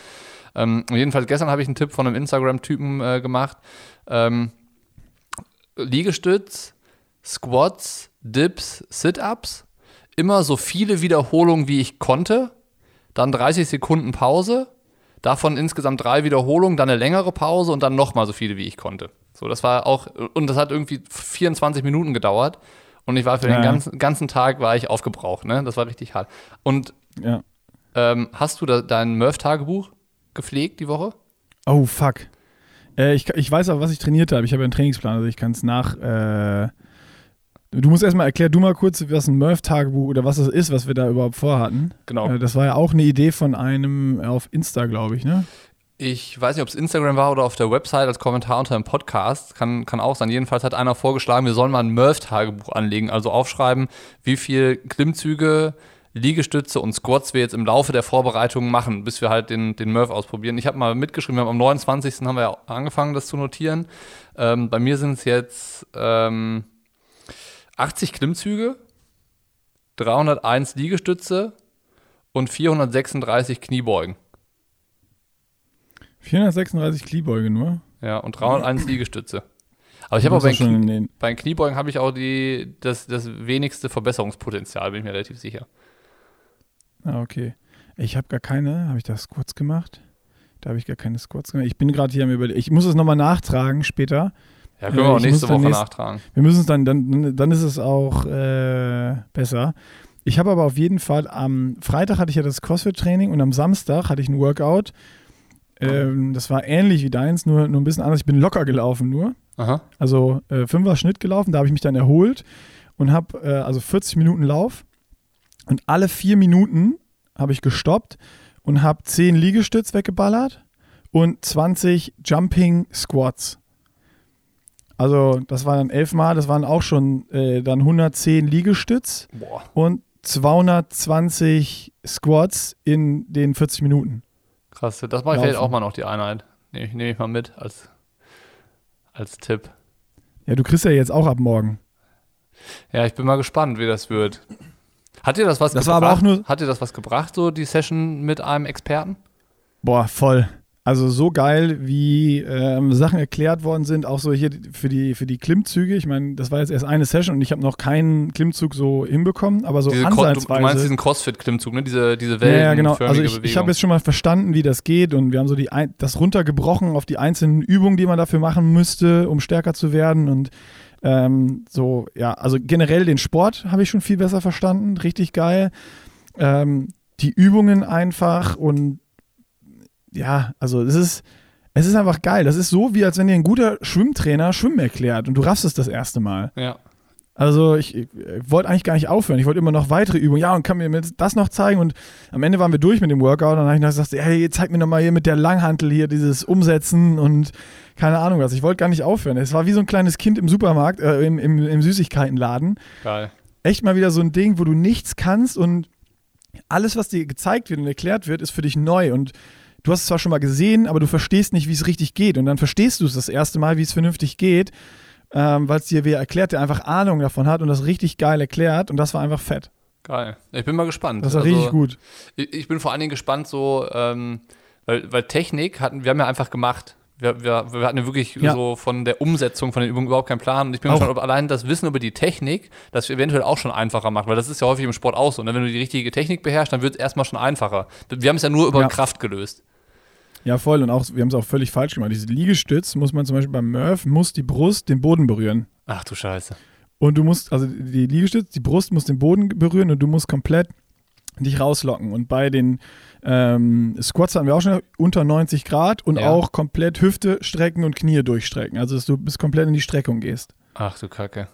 Ähm, jedenfalls gestern habe ich einen Tipp von einem Instagram-Typen äh, gemacht. Ähm, Liegestütz, Squats, Dips, Sit-Ups, immer so viele Wiederholungen, wie ich konnte, dann 30 Sekunden Pause, davon insgesamt drei Wiederholungen, dann eine längere Pause und dann nochmal so viele, wie ich konnte. So, das war auch, und das hat irgendwie 24 Minuten gedauert und ich war für
Ja.
den ganzen, ganzen Tag war ich aufgebraucht, ne? Das war richtig hart. Und
Ja.
ähm, hast du da, dein Murph-Tagebuch gepflegt die Woche?
Oh, fuck. Äh, ich, ich weiß aber, was ich trainiert habe. Ich habe ja einen Trainingsplan, also ich kann es nach. Äh, du musst erstmal erklären, du mal kurz, was ein Murph-Tagebuch oder was das ist, was wir da überhaupt vorhatten.
Genau.
Äh, das war ja auch eine Idee von einem auf Insta, glaube ich, ne?
Ich weiß nicht, ob es Instagram war oder auf der Website als Kommentar unter dem Podcast. Kann, kann auch sein. Jedenfalls hat einer vorgeschlagen, wir sollen mal ein Murph-Tagebuch anlegen. Also aufschreiben, wie viel Klimmzüge Liegestütze und Squats wir jetzt im Laufe der Vorbereitung machen, bis wir halt den, den Murph ausprobieren. Ich habe mal mitgeschrieben, wir haben am 29. haben wir ja angefangen, das zu notieren. Ähm, bei mir sind es jetzt ähm, 80 Klimmzüge, 301 Liegestütze und 436 Kniebeugen.
436 Kniebeuge nur?
Ja, und 301 Liegestütze. Aber ich habe auch bei, Knie, bei den Kniebeugen habe ich auch die, das, das wenigste Verbesserungspotenzial, bin ich mir relativ sicher.
Ah, okay. Ich habe gar keine, habe ich das kurz gemacht? Da habe ich gar keine Squats gemacht. Ich bin gerade hier am überlegen. Ich muss es nochmal nachtragen später.
Ja, können wir äh, auch nächste Woche nächst, nachtragen.
Wir müssen es dann, dann, dann ist es auch äh, besser. Ich habe aber auf jeden Fall am Freitag hatte ich ja das CrossFit-Training und am Samstag hatte ich ein Workout. Ähm, das war ähnlich wie deins, nur, nur ein bisschen anders. Ich bin locker gelaufen nur.
Aha.
Also äh, Fünfer Schnitt gelaufen, da habe ich mich dann erholt und habe äh, also 40 Minuten Lauf und alle vier Minuten habe ich gestoppt und habe 10 Liegestütz weggeballert und 20 Jumping Squats. Also das waren dann elfmal, das waren auch schon äh, dann 110 Liegestütz
Boah.
und 220 Squats in den 40 Minuten.
Krass, das mache ich vielleicht auch mal noch die Einheit. Nehme ich, nehm ich mal mit als, als Tipp.
Ja, du kriegst ja jetzt auch ab morgen.
Ja, ich bin mal gespannt, wie das wird. Hat dir das was
das gebracht? War aber auch nur
Hat dir das was gebracht, so die Session mit einem Experten?
Boah, voll. Also so geil, wie ähm, Sachen erklärt worden sind, auch so hier für die, für die Klimmzüge. Ich meine, das war jetzt erst eine Session und ich habe noch keinen Klimmzug so hinbekommen, aber so
diese
ansatzweise.
Du, meinst diesen Crossfit-Klimmzug, ne? Diese, diese Wellen.
Ja, ja, genau. Also ich, ich habe jetzt schon mal verstanden, wie das geht und wir haben so die, das runtergebrochen auf die einzelnen Übungen, die man dafür machen müsste, um stärker zu werden und ähm, so, ja, also generell den Sport habe ich schon viel besser verstanden, richtig geil. Ähm, die Übungen einfach und ja, also es ist, es ist einfach geil. Das ist so, wie als wenn dir ein guter Schwimmtrainer Schwimmen erklärt und du raffst es das erste Mal.
Ja.
Also ich, ich wollte eigentlich gar nicht aufhören. Ich wollte immer noch weitere Übungen. Ja, und kann mir das noch zeigen. Und am Ende waren wir durch mit dem Workout. Und dann habe ich noch gesagt, hey, zeig mir noch mal hier mit der Langhantel hier dieses Umsetzen und keine Ahnung was. Ich wollte gar nicht aufhören. Es war wie so ein kleines Kind im Supermarkt, äh, im, im, im Süßigkeitenladen.
Geil.
Echt mal wieder so ein Ding, wo du nichts kannst und alles, was dir gezeigt wird und erklärt wird, ist für dich neu. Und du hast es zwar schon mal gesehen, aber du verstehst nicht, wie es richtig geht. Und dann verstehst du es das erste Mal, wie es vernünftig geht, ähm, weil es dir wer erklärt, der einfach Ahnung davon hat und das richtig geil erklärt. Und das war einfach fett.
Geil. Ich bin mal gespannt.
Das war also, richtig gut.
Ich, ich, bin vor allen Dingen gespannt, so, ähm, weil, weil Technik hatten, wir haben ja einfach gemacht. Wir, wir, wir hatten ja wirklich ja. so von der Umsetzung von den Übungen überhaupt keinen Plan. Und ich bin auch. gespannt, ob allein das Wissen über die Technik das eventuell auch schon einfacher macht, weil das ist ja häufig im Sport auch so. Und ne? wenn du die richtige Technik beherrschst, dann wird es erstmal schon einfacher. Wir haben es ja nur über ja. Kraft gelöst.
Ja, voll. Und auch, wir haben es auch völlig falsch gemacht. Diese Liegestütz muss man zum Beispiel beim Murph, muss die Brust den Boden berühren.
Ach du Scheiße.
Und du musst, also die Liegestütz, die Brust muss den Boden berühren und du musst komplett dich rauslocken. Und bei den ähm, Squats hatten wir auch schon unter 90 Grad und ja. auch komplett Hüfte strecken und Knie durchstrecken. Also dass du bis komplett in die Streckung gehst.
Ach du Kacke.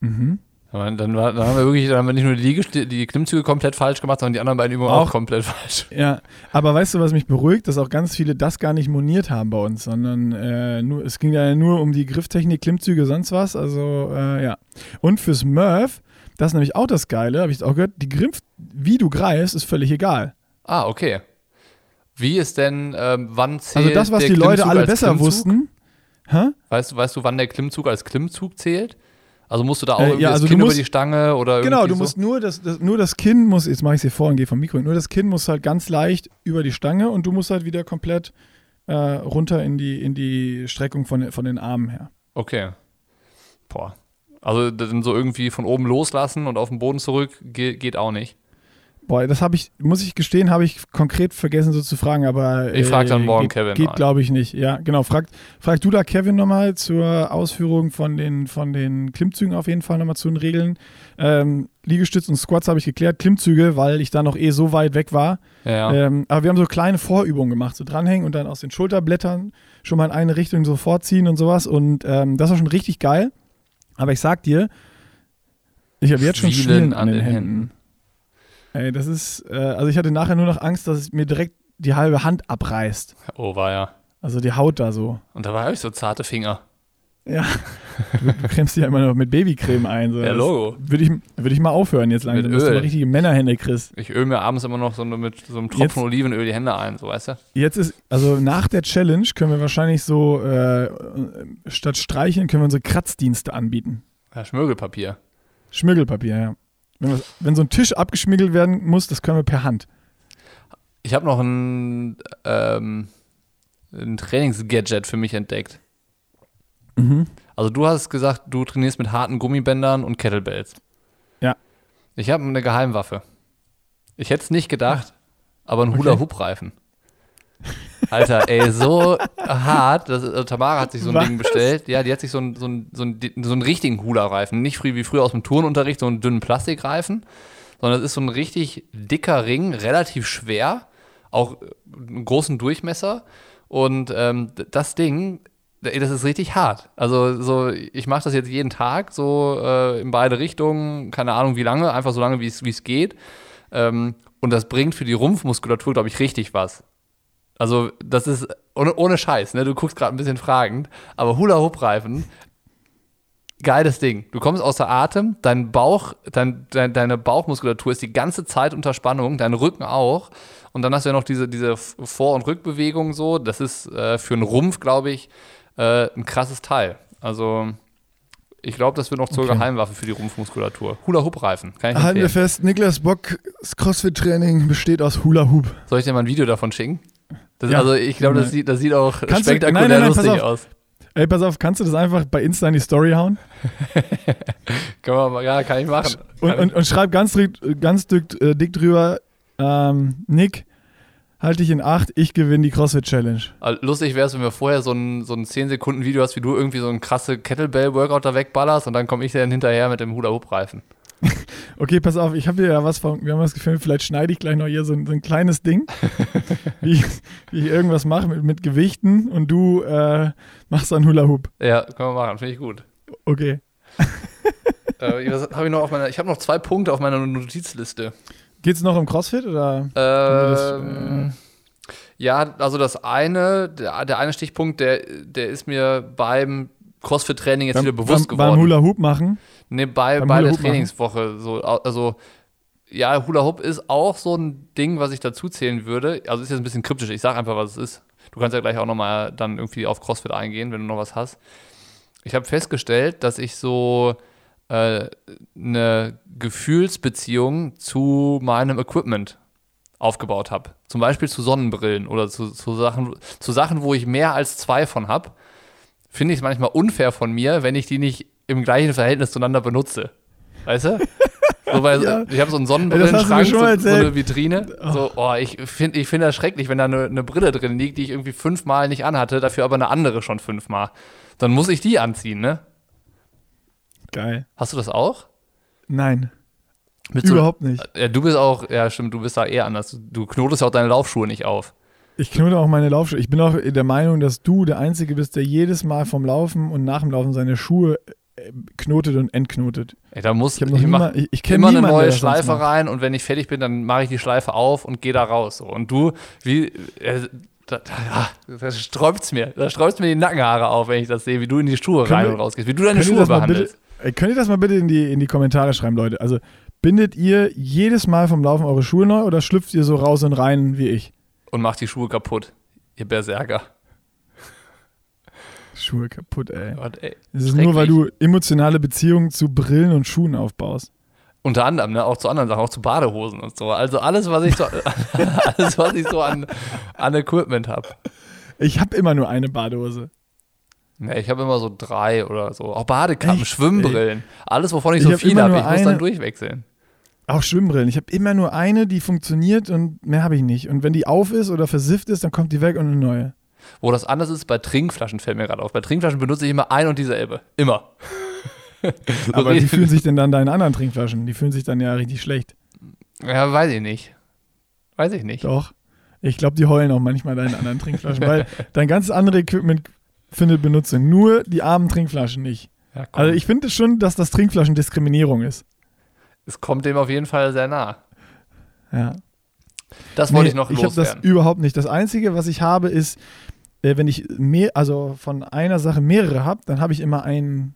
Mhm.
Dann, war, dann haben wir wirklich, dann haben wir nicht nur die, Liege, die Klimmzüge komplett falsch gemacht, sondern die anderen beiden Übungen auch, auch komplett falsch.
Ja, aber weißt du, was mich beruhigt, dass auch ganz viele das gar nicht moniert haben bei uns, sondern äh, nur, es ging ja nur um die Grifftechnik, Klimmzüge, sonst was. Also äh, ja. Und fürs Murph, das ist nämlich auch das Geile, habe ich auch gehört, die Griff, wie du greifst, ist völlig egal.
Ah, okay. Wie ist denn, ähm, wann zählt
Also das, was die Leute alle besser Klimmzug? wussten.
Hä? Weißt du, weißt du, wann der Klimmzug als Klimmzug zählt? Also musst du da auch äh, ja, also das Kinn musst, über die Stange oder
Genau, du
so?
musst nur das, das, nur das Kinn muss, jetzt mache ich es hier vor und gehe vom Mikro, nur das Kinn muss halt ganz leicht über die Stange und du musst halt wieder komplett äh, runter in die, in die Streckung von, von den Armen her.
Okay. Boah. Also dann so irgendwie von oben loslassen und auf den Boden zurück geht, geht auch nicht.
Boah, das habe ich, muss ich gestehen, habe ich konkret vergessen so zu fragen, aber.
Ich frage dann äh, morgen
geht,
Kevin.
Geht, glaube ich, nicht. Ja, genau. Frag, frag du da Kevin nochmal zur Ausführung von den, von den Klimmzügen auf jeden Fall nochmal zu den Regeln. Ähm, Liegestütz und Squats habe ich geklärt. Klimmzüge, weil ich da noch eh so weit weg war.
Ja.
Ähm, aber wir haben so kleine Vorübungen gemacht, so dranhängen und dann aus den Schulterblättern schon mal in eine Richtung so vorziehen und sowas. Und ähm, das war schon richtig geil. Aber ich sag dir, ich habe jetzt schon Schwielen an den Händen. Händen. Ey, das ist, äh, also ich hatte nachher nur noch Angst, dass es mir direkt die halbe Hand abreißt.
Oh, war ja.
Also die Haut da so.
Und da war ich so zarte Finger.
Ja, du, du cremst dich ja immer noch mit Babycreme ein. So.
Ja, Logo.
Würde ich, würd ich mal aufhören jetzt langsam, dass du mal richtige Männerhände kriegst.
Ich öle mir abends immer noch so mit so einem Tropfen
Jetzt-
Olivenöl die Hände ein, so weißt du?
Jetzt ist, also nach der Challenge können wir wahrscheinlich so, äh, statt Streicheln können wir unsere Kratzdienste anbieten.
Ja, Schmirgelpapier.
Schmirgelpapier, ja. Wenn, wir, wenn so ein Tisch abgeschmiegelt werden muss, das können wir per Hand.
Ich habe noch ein, ähm, ein Trainingsgadget für mich entdeckt.
Mhm.
Also du hast gesagt, du trainierst mit harten Gummibändern und Kettlebells.
Ja.
Ich habe eine Geheimwaffe. Ich hätte es nicht gedacht, aber ein
Okay.
Hula-Hoop-Reifen. Alter, ey, so hart. Das, also Tamara hat sich so ein
Was?
Ding bestellt. Ja, die hat sich so, ein, so, ein, so, ein, so einen richtigen Hula-Reifen. Nicht früh, wie früher aus dem Turnunterricht, so einen dünnen Plastikreifen, sondern es ist so ein richtig dicker Ring, relativ schwer, auch äh, einen großen Durchmesser. Und ähm, das Ding, ey, das ist richtig hart. Also so, ich mache das jetzt jeden Tag, so äh, in beide Richtungen, keine Ahnung wie lange, einfach so lange, wie es wie es geht. Ähm, und das bringt für die Rumpfmuskulatur, glaube ich, richtig was. Also, das ist ohne, ohne Scheiß, ne? Du guckst gerade ein bisschen fragend, aber Hula-Hoop-Reifen, geiles Ding. Du kommst außer Atem, dein Bauch, dein, dein, deine Bauchmuskulatur ist die ganze Zeit unter Spannung, dein Rücken auch. Und dann hast du ja noch diese, diese Vor- und Rückbewegung so. Das ist äh, für einen Rumpf, glaube ich, äh, ein krasses Teil. Also, ich glaube, das wird noch zur
Okay.
Geheimwaffe für die Rumpfmuskulatur. Hula-Hoop-Reifen,
Halten wir fest, Niklas Bock, das CrossFit-Training besteht aus Hula Hoop.
Soll ich dir mal ein Video davon schicken? Das,
Ja.
Also, ich glaube, das sieht, das sieht auch
Kannst du-
spektakulär
nein, nein, nein,
lustig aus.
Ey, pass auf, kannst du das einfach bei Insta in die Story hauen?
Kann man, ja, kann ich machen.
Und,
Kann
und, und schreib ganz, dick- ganz dick, äh, dick drüber, ähm, Nick, halt dich in Acht, ich gewinne die CrossFit-Challenge.
Also lustig wäre es, wenn wir vorher so ein, so ein 10-Sekunden-Video hast, wie du irgendwie so ein krasse Kettlebell-Workout da wegballerst und dann komme ich dann hinterher mit dem Hula-Hoop-Reifen.
Okay, pass auf, ich habe hier ja was von, wir haben das Gefühl, vielleicht schneide ich gleich noch hier so ein, so ein kleines Ding, wie, wie ich irgendwas mache mit, mit Gewichten und du äh, machst dann Hula Hoop.
Ja, können wir machen, finde ich gut.
Okay.
äh, was hab ich noch auf meiner, ich habe noch zwei Punkte auf meiner Notizliste.
Geht's noch um CrossFit oder?
Ähm, ja, also das eine, der, der eine Stichpunkt, der, der ist mir beim CrossFit-Training jetzt wieder bewusst
beim,
geworden.
beim Hula Hoop machen?
Nee, bei,
Beim
bei der
machen?
Trainingswoche. So, also, ja, Hula Hoop ist auch so ein Ding, was ich dazu zählen würde. Also ist jetzt ein bisschen kryptisch. Ich sage einfach, was es ist. Du kannst ja gleich auch nochmal dann irgendwie auf CrossFit eingehen, wenn du noch was hast. Ich habe festgestellt, dass ich so äh, eine Gefühlsbeziehung zu meinem Equipment aufgebaut habe. Zum Beispiel zu Sonnenbrillen oder zu, zu, Sachen, zu Sachen, wo ich mehr als zwei von habe. Finde ich es manchmal unfair von mir, wenn ich die nicht im gleichen Verhältnis zueinander benutze. Weißt du? So, weil
Ja.
Ich habe so einen Sonnenbrillenschrank, so, so eine Vitrine. So, oh, ich finde ich find das schrecklich, wenn da eine, eine Brille drin liegt, die ich irgendwie fünfmal nicht anhatte, dafür aber eine andere schon fünfmal. Dann muss ich die anziehen, ne?
Geil.
Hast du das auch?
Nein,
Mit so-
überhaupt nicht.
Ja, du bist auch, ja stimmt, du bist da eher anders. Du knotest ja auch deine Laufschuhe nicht auf.
Ich knote auch meine Laufschuhe. Ich bin auch der Meinung, dass du der Einzige bist, der jedes Mal vom Laufen und nach dem Laufen seine Schuhe äh, knotet und entknotet.
Ey, da muss
Ich
ich
niemand, ich, ich kenne
immer eine
niemanden,
neue
das sonst
Schleife rein und wenn ich fertig bin, dann mache ich die Schleife auf und gehe da raus. So. Und du, wie, äh, da, da, da sträubt's mir, da sträubt's mir die Nackenhaare auf, wenn ich das sehe, wie du in die Schuhe
Können
rein und raus gehst, wie du deine Schuhe
das mal bitte,
behandelst.
ey, könnt ihr das mal bitte in die, in die Kommentare schreiben, Leute? Also bindet ihr jedes Mal vom Laufen eure Schuhe neu oder schlüpft ihr so raus und rein wie ich?
Und mach die Schuhe kaputt. Ihr Berserker.
Schuhe kaputt, ey.
Gott, ey.
Es ist nur, weil du emotionale Beziehungen zu Brillen und Schuhen aufbaust.
Unter anderem, ne, auch zu anderen Sachen, auch zu Badehosen und so. Also alles, was ich so, alles, was ich so an, an Equipment habe.
Ich habe immer nur eine Badehose.
Ne, ich habe immer so drei oder so. Auch Badekappen? Schwimmbrillen. Alles, wovon ich,
Ich
so
hab immer
habe. Ich muss dann durchwechseln.
Auch Schwimmbrillen. Ich habe immer nur eine, die funktioniert und mehr habe ich nicht. Und wenn die auf ist oder versifft ist, dann kommt die weg und eine neue.
Wo das anders ist, bei Trinkflaschen fällt mir gerade auf. Bei Trinkflaschen benutze ich immer ein und dieselbe. Immer.
Aber wie fühlen sich denn dann deine anderen Trinkflaschen? Die fühlen sich dann ja richtig schlecht.
Ja, weiß ich nicht. Weiß ich nicht.
Doch. Ich glaube, die heulen auch manchmal deine anderen Trinkflaschen, weil dein ganzes andere Equipment findet Benutzung. Nur die armen Trinkflaschen nicht.
Ja.
Also ich finde schon, dass das Trinkflaschen Diskriminierung ist.
Es kommt dem auf jeden Fall sehr nah.
Ja.
Das wollte
Nee,
ich noch
ich habe das
loswerden.
überhaupt nicht. Das Einzige, was ich habe, ist äh, wenn ich mehr, also von einer Sache mehrere habe, dann habe ich immer einen,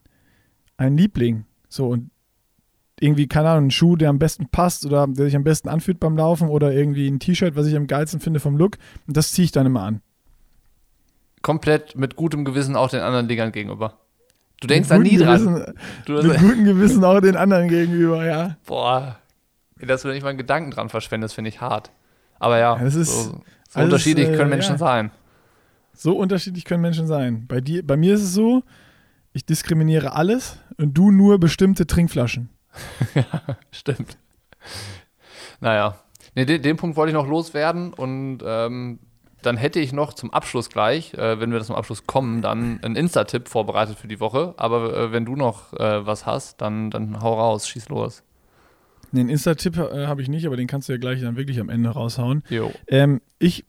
einen Liebling. So und irgendwie, keine Ahnung, einen Schuh, der am besten passt oder der sich am besten anfühlt beim Laufen oder irgendwie ein T-Shirt, was ich am geilsten finde vom Look. Und das ziehe ich dann immer an.
Komplett mit gutem Gewissen auch den anderen Dingern gegenüber. Du denkst da nie
Gewissen,
dran. Du,
mit gutem Gewissen auch den anderen gegenüber, ja.
Boah, dass du nicht mal einen Gedanken dran verschwendest, finde ich hart. Aber ja,
Ja, ist-
so, so
alles,
unterschiedlich
äh,
können Menschen
ja.
sein.
So unterschiedlich können Menschen sein. Bei dir, bei mir ist es so, ich diskriminiere alles und du nur bestimmte Trinkflaschen.
Stimmt. Naja, nee, den, den Punkt wollte ich noch loswerden und ähm, dann hätte ich noch zum Abschluss gleich, äh, wenn wir zum Abschluss kommen, dann einen Insta-Tipp vorbereitet für die Woche. Aber äh, wenn du noch äh, was hast, dann, dann hau raus, schieß los.
Den Insta-Tipp äh, habe ich nicht, aber den kannst du ja gleich dann wirklich am Ende raushauen.
Jo.
Ähm, ich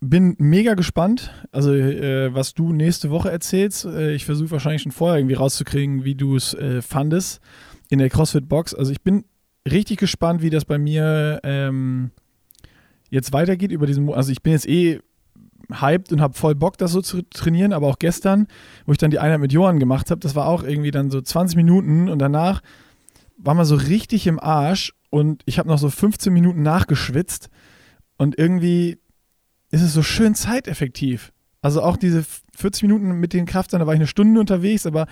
bin mega gespannt, also äh, was du nächste Woche erzählst. Äh, ich versuche wahrscheinlich schon vorher irgendwie rauszukriegen, wie du es fandest in der CrossFit-Box. Also ich bin richtig gespannt, wie das bei mir ähm, jetzt weitergeht über diesen Also ich bin jetzt eh hyped und habe voll Bock, das so zu trainieren, aber auch gestern, wo ich dann die Einheit mit Johann gemacht habe, das war auch irgendwie dann so 20 Minuten und danach war man so richtig im Arsch und ich habe noch so 15 Minuten nachgeschwitzt und irgendwie ist es so schön zeiteffektiv. Also auch diese 40 Minuten mit den Kraftern, da war ich eine Stunde unterwegs, aber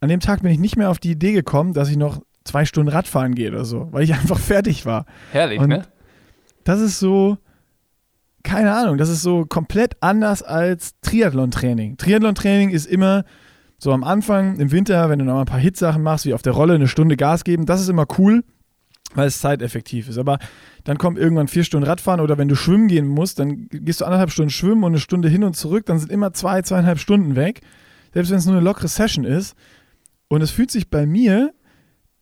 an dem Tag bin ich nicht mehr auf die Idee gekommen, dass ich noch zwei Stunden Radfahren gehe oder so, weil ich einfach fertig war.
Herrlich,
Und-
ne?
Das ist so, keine Ahnung, das ist so komplett anders als Triathlon-Training. Triathlon-Training ist immer so am Anfang, im Winter, wenn du noch ein paar Hitsachen machst, wie auf der Rolle eine Stunde Gas geben, das ist immer cool, weil es zeiteffektiv ist. Aber dann kommt irgendwann vier Stunden Radfahren oder wenn du schwimmen gehen musst, dann gehst du anderthalb Stunden schwimmen und eine Stunde hin und zurück, dann sind immer zwei, zweieinhalb Stunden weg. Selbst wenn es nur eine lockere Session ist. Und es fühlt sich bei mir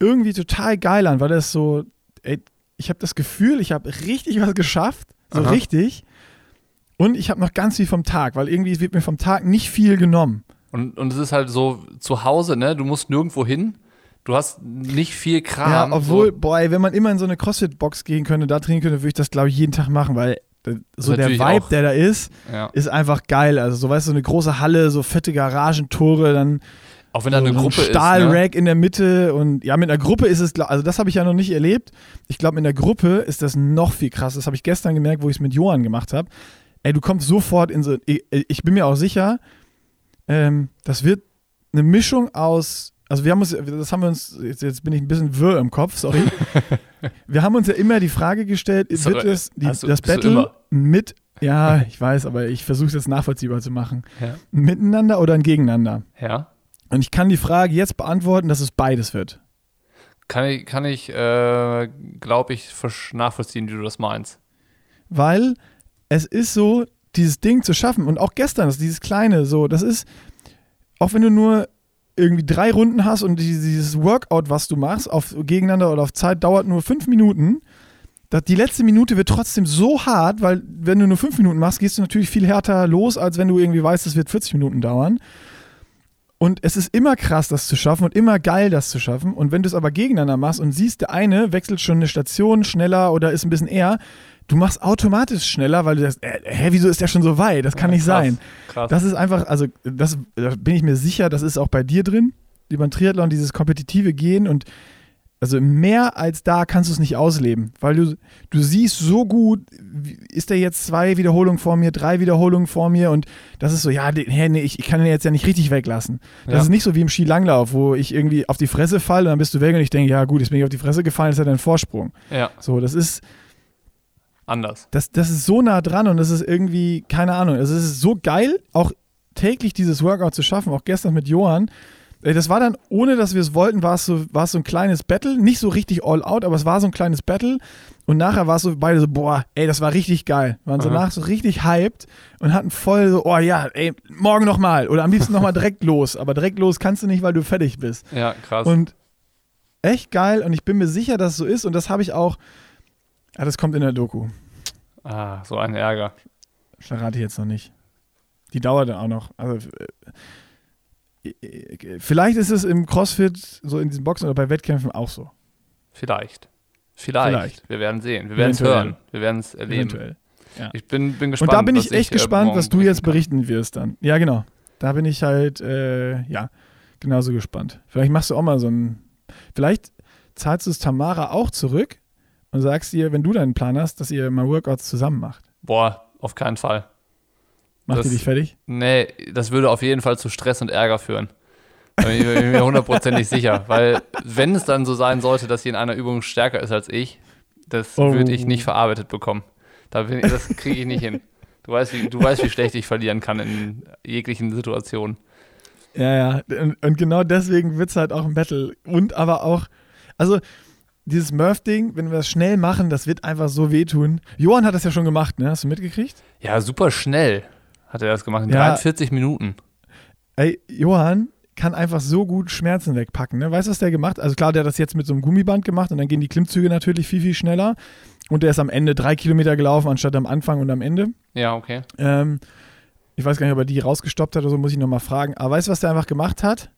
irgendwie total geil an, weil das so, ey, ich habe das Gefühl, ich habe richtig was geschafft, so
Aha.
richtig. Und ich habe noch ganz viel vom Tag, weil irgendwie wird mir vom Tag nicht viel genommen.
Und, und es ist halt so zu Hause, ne? Du musst nirgendwo hin. Du hast nicht viel Kram.
ja, obwohl,
so.
boah, ey, wenn man immer in so eine CrossFit-Box gehen könnte, da trainieren könnte, würde ich das, glaube ich, jeden Tag machen, weil äh, so der Vibe,
auch.
der da ist,
Ja.
ist einfach geil. Also, so weißt du, so eine große Halle, so fette Garagentore, dann
Auch wenn da
so
eine
ein
Gruppe ist. Ne?
Stahlrack in der Mitte und ja, mit einer Gruppe ist es, also das habe ich ja noch nicht erlebt. Ich glaube, mit einer Gruppe ist das noch viel krasser. Das habe ich gestern gemerkt, wo ich es mit Johann gemacht habe. Ey, du kommst sofort in so, ich, bin mir auch sicher, ähm, das wird eine Mischung aus, also wir haben uns, das haben wir uns, jetzt, jetzt bin ich ein bisschen wirr im Kopf, sorry. wir haben uns ja immer die Frage gestellt,
So,
wird es die,
du-
das Battle mit, ja, ich weiß, aber ich versuche es jetzt nachvollziehbar zu machen,
Ja.
miteinander oder ein Gegeneinander?
ja.
Und ich kann die Frage jetzt beantworten, dass es beides wird.
Kann ich, kann ich äh, glaube ich, nachvollziehen, wie du das meinst.
Weil es ist so, dieses Ding zu schaffen und auch gestern, das, dieses kleine, so, das ist, auch wenn du nur irgendwie drei Runden hast und die- dieses Workout, was du machst, auf gegeneinander oder auf Zeit, dauert nur fünf Minuten. Die letzte Minute wird trotzdem so hart, weil wenn du nur fünf Minuten machst, gehst du natürlich viel härter los, als wenn du irgendwie weißt, es wird 40 Minuten dauern. Und es ist immer krass, das zu schaffen und immer geil, das zu schaffen. Und wenn du es aber gegeneinander machst und siehst, der eine wechselt schon eine Station schneller oder ist ein bisschen eher, du machst automatisch schneller, weil du sagst, äh, hä, wieso ist der schon so weit? Das kann
Ja,
nicht
krass,
sein.
Krass.
Das ist einfach, also das da bin ich mir sicher, das ist auch bei dir drin, über den Triathlon, dieses kompetitive Gehen und also mehr als da kannst du es nicht ausleben, weil du, du siehst so gut, ist der jetzt zwei Wiederholungen vor mir, drei Wiederholungen vor mir und das ist so, ja, nee, ich, ich kann den jetzt ja nicht richtig weglassen. Das
Ja.
ist nicht so wie im Skilanglauf, wo ich irgendwie auf die Fresse falle und dann bist du weg und ich denke, ja gut, jetzt bin ich auf die Fresse gefallen, ist ja dein Vorsprung.
ja,
So, das ist,
anders.
das, das ist so nah dran und das ist irgendwie, keine Ahnung, also es ist so geil, auch täglich dieses Workout zu schaffen, auch gestern mit Johann. Äh, Das war dann, ohne dass wir es wollten, war es so, war es so ein kleines Battle. Nicht so richtig all out, aber es war so ein kleines Battle. Und nachher war es so beide so, boah, ey, das war richtig geil. Waren so
Aha.
nach so richtig hyped und hatten voll so, oh ja, ey, morgen nochmal. Oder am liebsten nochmal direkt los. Aber direkt los kannst du nicht, weil du fertig bist.
Ja, krass.
Und echt geil. Und ich bin mir sicher, dass es so ist. Und das habe ich auch, ja, das kommt in der Doku.
ah, so ein Ärger.
Verrate ich jetzt noch nicht. Die dauert dann auch noch. Also, äh, vielleicht ist es im CrossFit, so in diesen Boxen oder bei Wettkämpfen auch so.
Vielleicht. Vielleicht.
Vielleicht.
Wir werden sehen. Wir werden es hören. Wir werden es erleben.
Eventuell. Ja.
Ich bin, bin gespannt.
Und da bin ich echt
äh,
gespannt, was du jetzt
berichten
berichten wirst dann. Ja, genau. Da bin ich halt, äh, ja, genauso gespannt. Vielleicht machst du auch mal so ein, vielleicht zahlst du es Tamara auch zurück und sagst ihr, wenn du deinen Plan hast, dass ihr mal Workouts zusammen macht.
kann. Boah, auf keinen Fall.
Macht
Das-
ihr dich fertig?
Nee, das würde auf jeden Fall zu Stress und Ärger führen. Da bin ich bin mir hundertprozentig sicher. Weil, wenn es dann so sein sollte, dass sie in einer Übung stärker ist als ich, das
Oh.
würde ich nicht verarbeitet bekommen. Da bin ich, das kriege ich nicht hin. Du weißt, wie, du weißt, wie schlecht ich verlieren kann in jeglichen Situationen.
Ja, ja. Und, und genau deswegen wird es halt auch ein Battle. Und aber auch, also dieses Murph-Ding, wenn wir das schnell machen, das wird einfach so wehtun. Johann hat das ja schon gemacht, ne? Hast du mitgekriegt?
Ja, super schnell hat er das gemacht. In
Ja.
43 Minuten.
Ey, Johann kann einfach so gut Schmerzen wegpacken. Ne? Weißt du, was der gemacht hat? Also klar, der hat das jetzt mit so einem Gummiband gemacht und dann gehen die Klimmzüge natürlich viel, viel schneller. Und der ist am Ende drei Kilometer gelaufen, anstatt am Anfang und am Ende.
Ja, okay.
Ähm, ich weiß gar nicht, ob er die rausgestoppt hat oder so, muss ich nochmal fragen. Aber weißt du, was der einfach gemacht hat?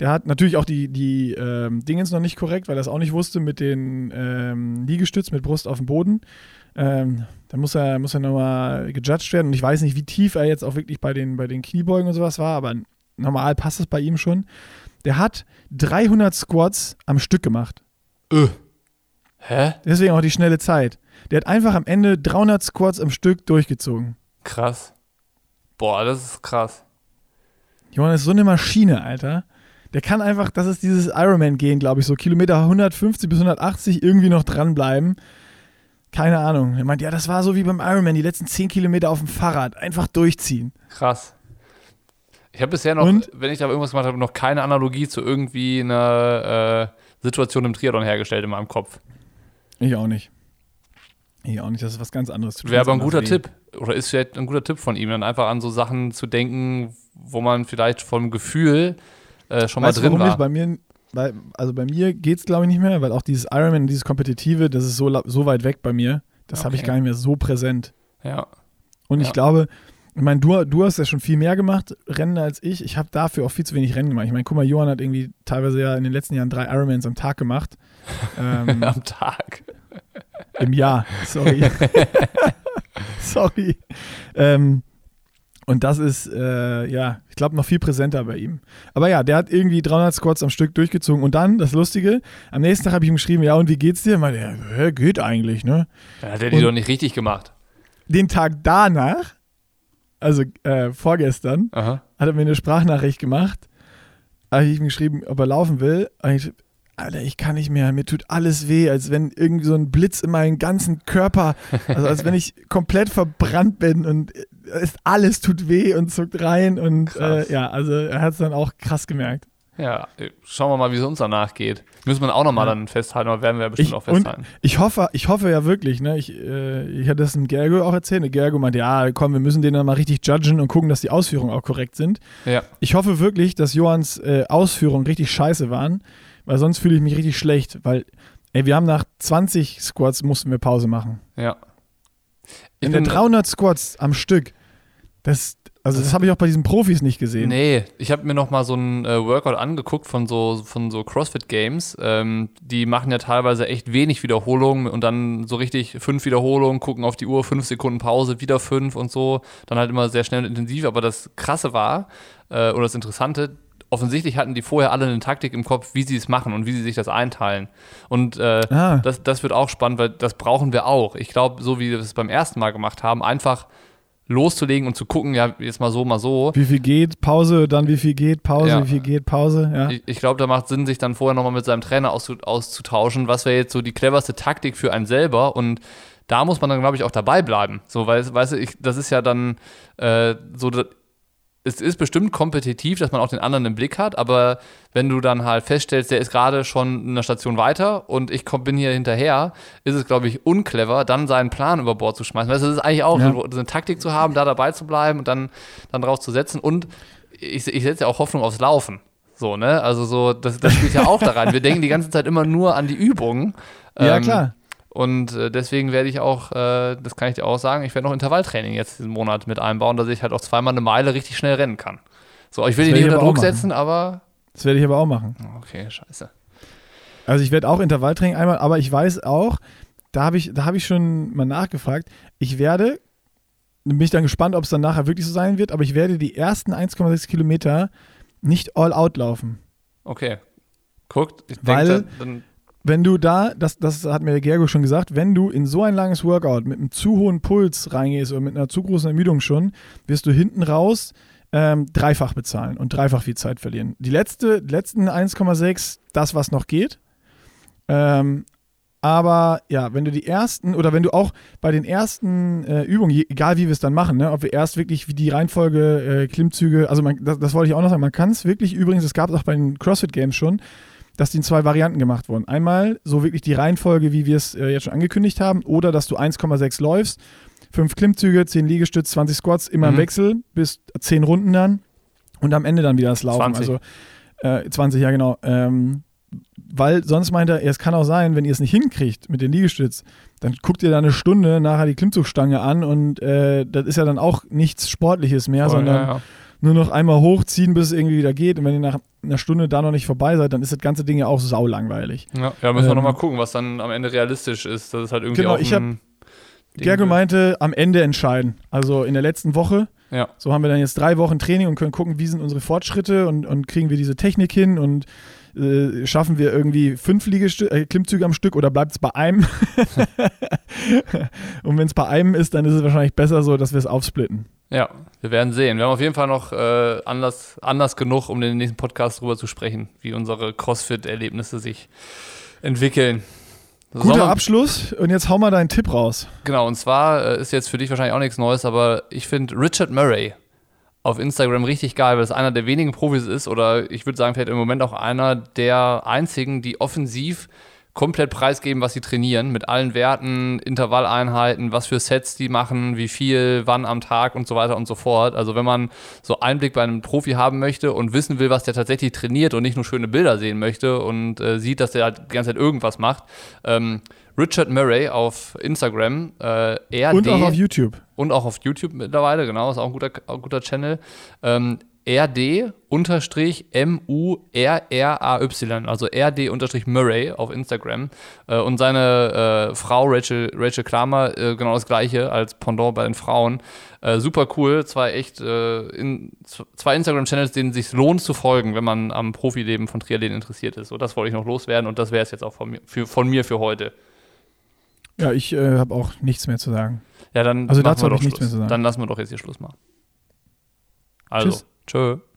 Der hat natürlich auch die, die ähm, Dingens noch nicht korrekt, weil er es auch nicht wusste mit den ähm, Liegestütz mit Brust auf dem Boden. Ähm, da muss er, muss er nochmal gejudged werden. Und ich weiß nicht, wie tief er jetzt auch wirklich bei den, bei den Kniebeugen und sowas war, aber normal passt es bei ihm schon. Der hat 300 Squats am Stück gemacht.
Öh. Hä?
Deswegen auch die schnelle Zeit. Der hat einfach am Ende 300 Squats am Stück durchgezogen.
Krass. Boah, das ist krass.
Johann ist so eine Maschine, Alter. Der kann einfach, das ist dieses Ironman-Gehen, glaube ich, so Kilometer 150 bis 180 irgendwie noch dranbleiben. Keine Ahnung. Er meint, ja, das war so wie beim Ironman, die letzten 10 Kilometer auf dem Fahrrad. Einfach durchziehen.
Krass. Ich habe bisher noch,
Und?
wenn ich da irgendwas gemacht habe, noch keine Analogie zu irgendwie einer äh, Situation im Triathlon hergestellt in meinem Kopf.
Ich auch nicht. Ich auch nicht, das ist was ganz anderes.
Wäre aber ein guter. Tipp. Oder ist vielleicht ein guter Tipp von ihm, dann einfach an so Sachen zu denken, wo man vielleicht vom Gefühl äh, schon
Weißt
mal drin
warum ich
war.
bei mir, bei, also bei mir geht es glaube ich nicht mehr, weil auch dieses Ironman, dieses Kompetitive, das ist so, so weit weg bei mir. Das habe ich
Okay.
gar nicht mehr so präsent.
Ja.
Und
Ja.
ich glaube, ich meine, du, du hast ja schon viel mehr gemacht, Rennen als ich. Ich habe dafür auch viel zu wenig Rennen gemacht. Ich meine, guck mal, Johann hat irgendwie teilweise ja in den letzten Jahren drei Ironmans am Tag gemacht. Ähm,
Am Tag.
Im Jahr, sorry. sorry. Ähm, und das ist, äh, ja, ich glaube, noch viel präsenter bei ihm. Aber ja, der hat irgendwie 300 Squats am Stück durchgezogen. Und dann, das Lustige, am nächsten Tag habe ich ihm geschrieben, ja, und wie geht's dir? Meinte er, hä, geht eigentlich, ne?
Dann hat er die
Und-
doch nicht richtig gemacht.
Den Tag danach, also äh, vorgestern,
Aha.
hat er mir eine Sprachnachricht gemacht. Habe ich ihm geschrieben, ob er laufen will. Und ich, Alter, ich kann nicht mehr. Mir tut alles weh, als wenn irgendwie so ein Blitz in meinen ganzen Körper, also als wenn ich komplett verbrannt bin und es, alles tut weh und zuckt rein. Und äh, ja, also er hat es dann auch krass gemerkt.
Ja, schauen wir mal, wie es uns danach geht. Müssen wir auch nochmal
Ja.
dann festhalten, aber werden wir bestimmt
Ich-
auch festhalten.
Ich hoffe, ich hoffe ja wirklich, ne? Ich, äh, ich hatte das dem Gergo auch erzählt. Gergo meinte, ja, komm, wir müssen den dann mal richtig judgen und gucken, dass die Ausführungen auch korrekt sind.
Ja.
Ich hoffe wirklich, dass Johanns äh, Ausführungen richtig scheiße waren, weil sonst fühle ich mich richtig schlecht, weil ey, wir haben nach 20 Squats mussten wir Pause machen.
Ja.
In der 300 Squats am Stück, das, also das habe ich auch bei diesen Profis nicht gesehen.
Nee, ich habe mir noch mal so ein äh, Workout angeguckt von so, von so CrossFit Games. Ähm, die machen ja teilweise echt wenig Wiederholungen und dann so richtig fünf Wiederholungen, gucken auf die Uhr, fünf Sekunden Pause, wieder fünf und so. Dann halt immer sehr schnell und intensiv. Aber das Krasse war, äh, oder das Interessante, offensichtlich hatten die vorher alle eine Taktik im Kopf, wie sie es machen und wie sie sich das einteilen. Und äh,
Ah.
das, das wird auch spannend, weil das brauchen wir auch. Ich glaube, so wie wir es beim ersten Mal gemacht haben, einfach loszulegen und zu gucken, ja, jetzt mal so, mal so.
Wie viel geht, Pause, dann wie viel geht, Pause,
Ja.
wie viel geht, Pause, ja.
Ich, ich glaube, da macht Sinn, sich dann vorher nochmal mit seinem Trainer auszu auszutauschen, was wäre jetzt so die cleverste Taktik für einen selber und da muss man dann, glaube ich, auch dabei bleiben. So, weil, weißt du, ich, das ist ja dann äh, so, es ist bestimmt kompetitiv, dass man auch den anderen im Blick hat, aber wenn du dann halt feststellst, der ist gerade schon in einer Station weiter und ich komm, bin hier hinterher, ist es, glaube ich, unclever, dann seinen Plan über Bord zu schmeißen. Weißt du, das ist eigentlich auch
Ja.
so, eine Taktik zu haben, da dabei zu bleiben und dann, dann drauf zu setzen und ich, ich setze ja auch Hoffnung aufs Laufen. So, ne? Also so, das, das spielt ja auch da rein. Wir denken die ganze Zeit immer nur an die Übungen.
Ja,
Ähm,
klar.
Und äh, deswegen werde ich auch, äh, das kann ich dir auch sagen, ich werde noch Intervalltraining jetzt diesen Monat mit einbauen, dass ich halt auch zweimal eine Meile richtig schnell rennen kann. So, ich will dich nicht unter Druck setzen, aber
Das werde ich aber auch machen.
okay, scheiße.
Also ich werde auch Intervalltraining einmal, aber ich weiß auch, da habe ich, da habe ich schon mal nachgefragt, ich werde bin ich dann gespannt, ob es dann nachher wirklich so sein wird, aber ich werde die ersten 1,6 Kilometer nicht all out laufen.
Okay. Guckt, ich
Weil-
denke, dann,
Wenn du da, das, das hat mir der Gergo schon gesagt, wenn du in so ein langes Workout mit einem zu hohen Puls reingehst oder mit einer zu großen Ermüdung schon, wirst du hinten raus ähm, dreifach bezahlen und dreifach viel Zeit verlieren. Die letzte, letzten 1,6, das, was noch geht. Ähm, aber ja, wenn du die ersten oder wenn du auch bei den ersten äh, Übungen, egal wie wir es dann machen, ne, ob wir erst wirklich wie die Reihenfolge äh, Klimmzüge, also man, das, das wollte ich auch noch sagen, man kann es wirklich übrigens, es gab es auch bei den CrossFit Games schon, dass die in zwei Varianten gemacht wurden. Einmal so wirklich die Reihenfolge, wie wir es äh, jetzt schon angekündigt haben, oder dass du 1,6 läufst, 5 Klimmzüge, 10 Liegestütz, 20 Squats, immer im
Mhm.
Wechsel, bis 10 Runden dann und am Ende dann wieder das Laufen.
20.
Also äh, 20, ja genau. Ähm, weil sonst meint er, es kann auch sein, wenn ihr es nicht hinkriegt mit den Liegestütz, dann guckt ihr da eine Stunde nachher die Klimmzugstange an und äh, das ist ja dann auch nichts Sportliches mehr,
voll,
sondern
ja, ja.
Nur noch einmal hochziehen, bis es irgendwie wieder geht. Und wenn ihr nach einer Stunde da noch nicht vorbei seid, dann ist das ganze Ding ja auch saulangweilig.
Ja, ja müssen wir
Ähm,
nochmal gucken, was dann am Ende realistisch ist. Das ist halt irgendwie
Genau,
auch
ich hab-
ein Ding
Gergo meinte, am Ende entscheiden. Also in der letzten Woche.
Ja.
So haben wir dann jetzt drei Wochen Training und können gucken, wie sind unsere Fortschritte und, und kriegen wir diese Technik hin und äh, schaffen wir irgendwie fünf Liegestü äh, Klimmzüge am Stück oder bleibt es bei einem? und wenn es bei einem ist, dann ist es wahrscheinlich besser so, dass wir es aufsplitten.
Ja, wir werden sehen. Wir haben auf jeden Fall noch äh, Anlass, Anlass genug, um in den nächsten Podcast drüber zu sprechen, wie unsere CrossFit-Erlebnisse sich entwickeln.
Guter
wir-
Abschluss und jetzt hau mal deinen Tipp raus.
Genau, und zwar äh, ist jetzt für dich wahrscheinlich auch nichts Neues, aber ich finde Richard Murray auf Instagram richtig geil, weil es einer der wenigen Profis ist oder ich würde sagen, vielleicht im Moment auch einer der einzigen, die offensiv komplett preisgeben, was sie trainieren, mit allen Werten, Intervalleinheiten, was für Sets die machen, wie viel, wann am Tag und so weiter und so fort. Also wenn man so Einblick bei einem Profi haben möchte und wissen will, was der tatsächlich trainiert und nicht nur schöne Bilder sehen möchte und äh, sieht, dass der halt die ganze Zeit irgendwas macht, ähm, Richard Murray auf Instagram, äh, RD
Und auch auf YouTube.
und auch auf YouTube mittlerweile, genau, ist auch ein guter, auch ein guter Channel. Ähm, RD unterstrich M-U-R-R-A-Y, also RD unterstrich Murray auf Instagram. Äh, und seine äh, Frau Rachel, Rachel Kramer, äh, genau das gleiche als Pendant bei den Frauen. Äh, super cool, zwei echt, äh, in, zwei Instagram-Channels, denen es sich lohnt zu folgen, wenn man am Profileben von Triathlon interessiert ist. So, das wollte ich noch loswerden und das wäre es jetzt auch von mir für, von mir für heute.
Ja, ich habe auch nichts mehr zu sagen.
Ja, dann
Also dazu
wir doch
ich nichts mehr zu sagen.
Dann lassen wir doch jetzt hier Schluss machen. Also,
Tschüss.
Tschö.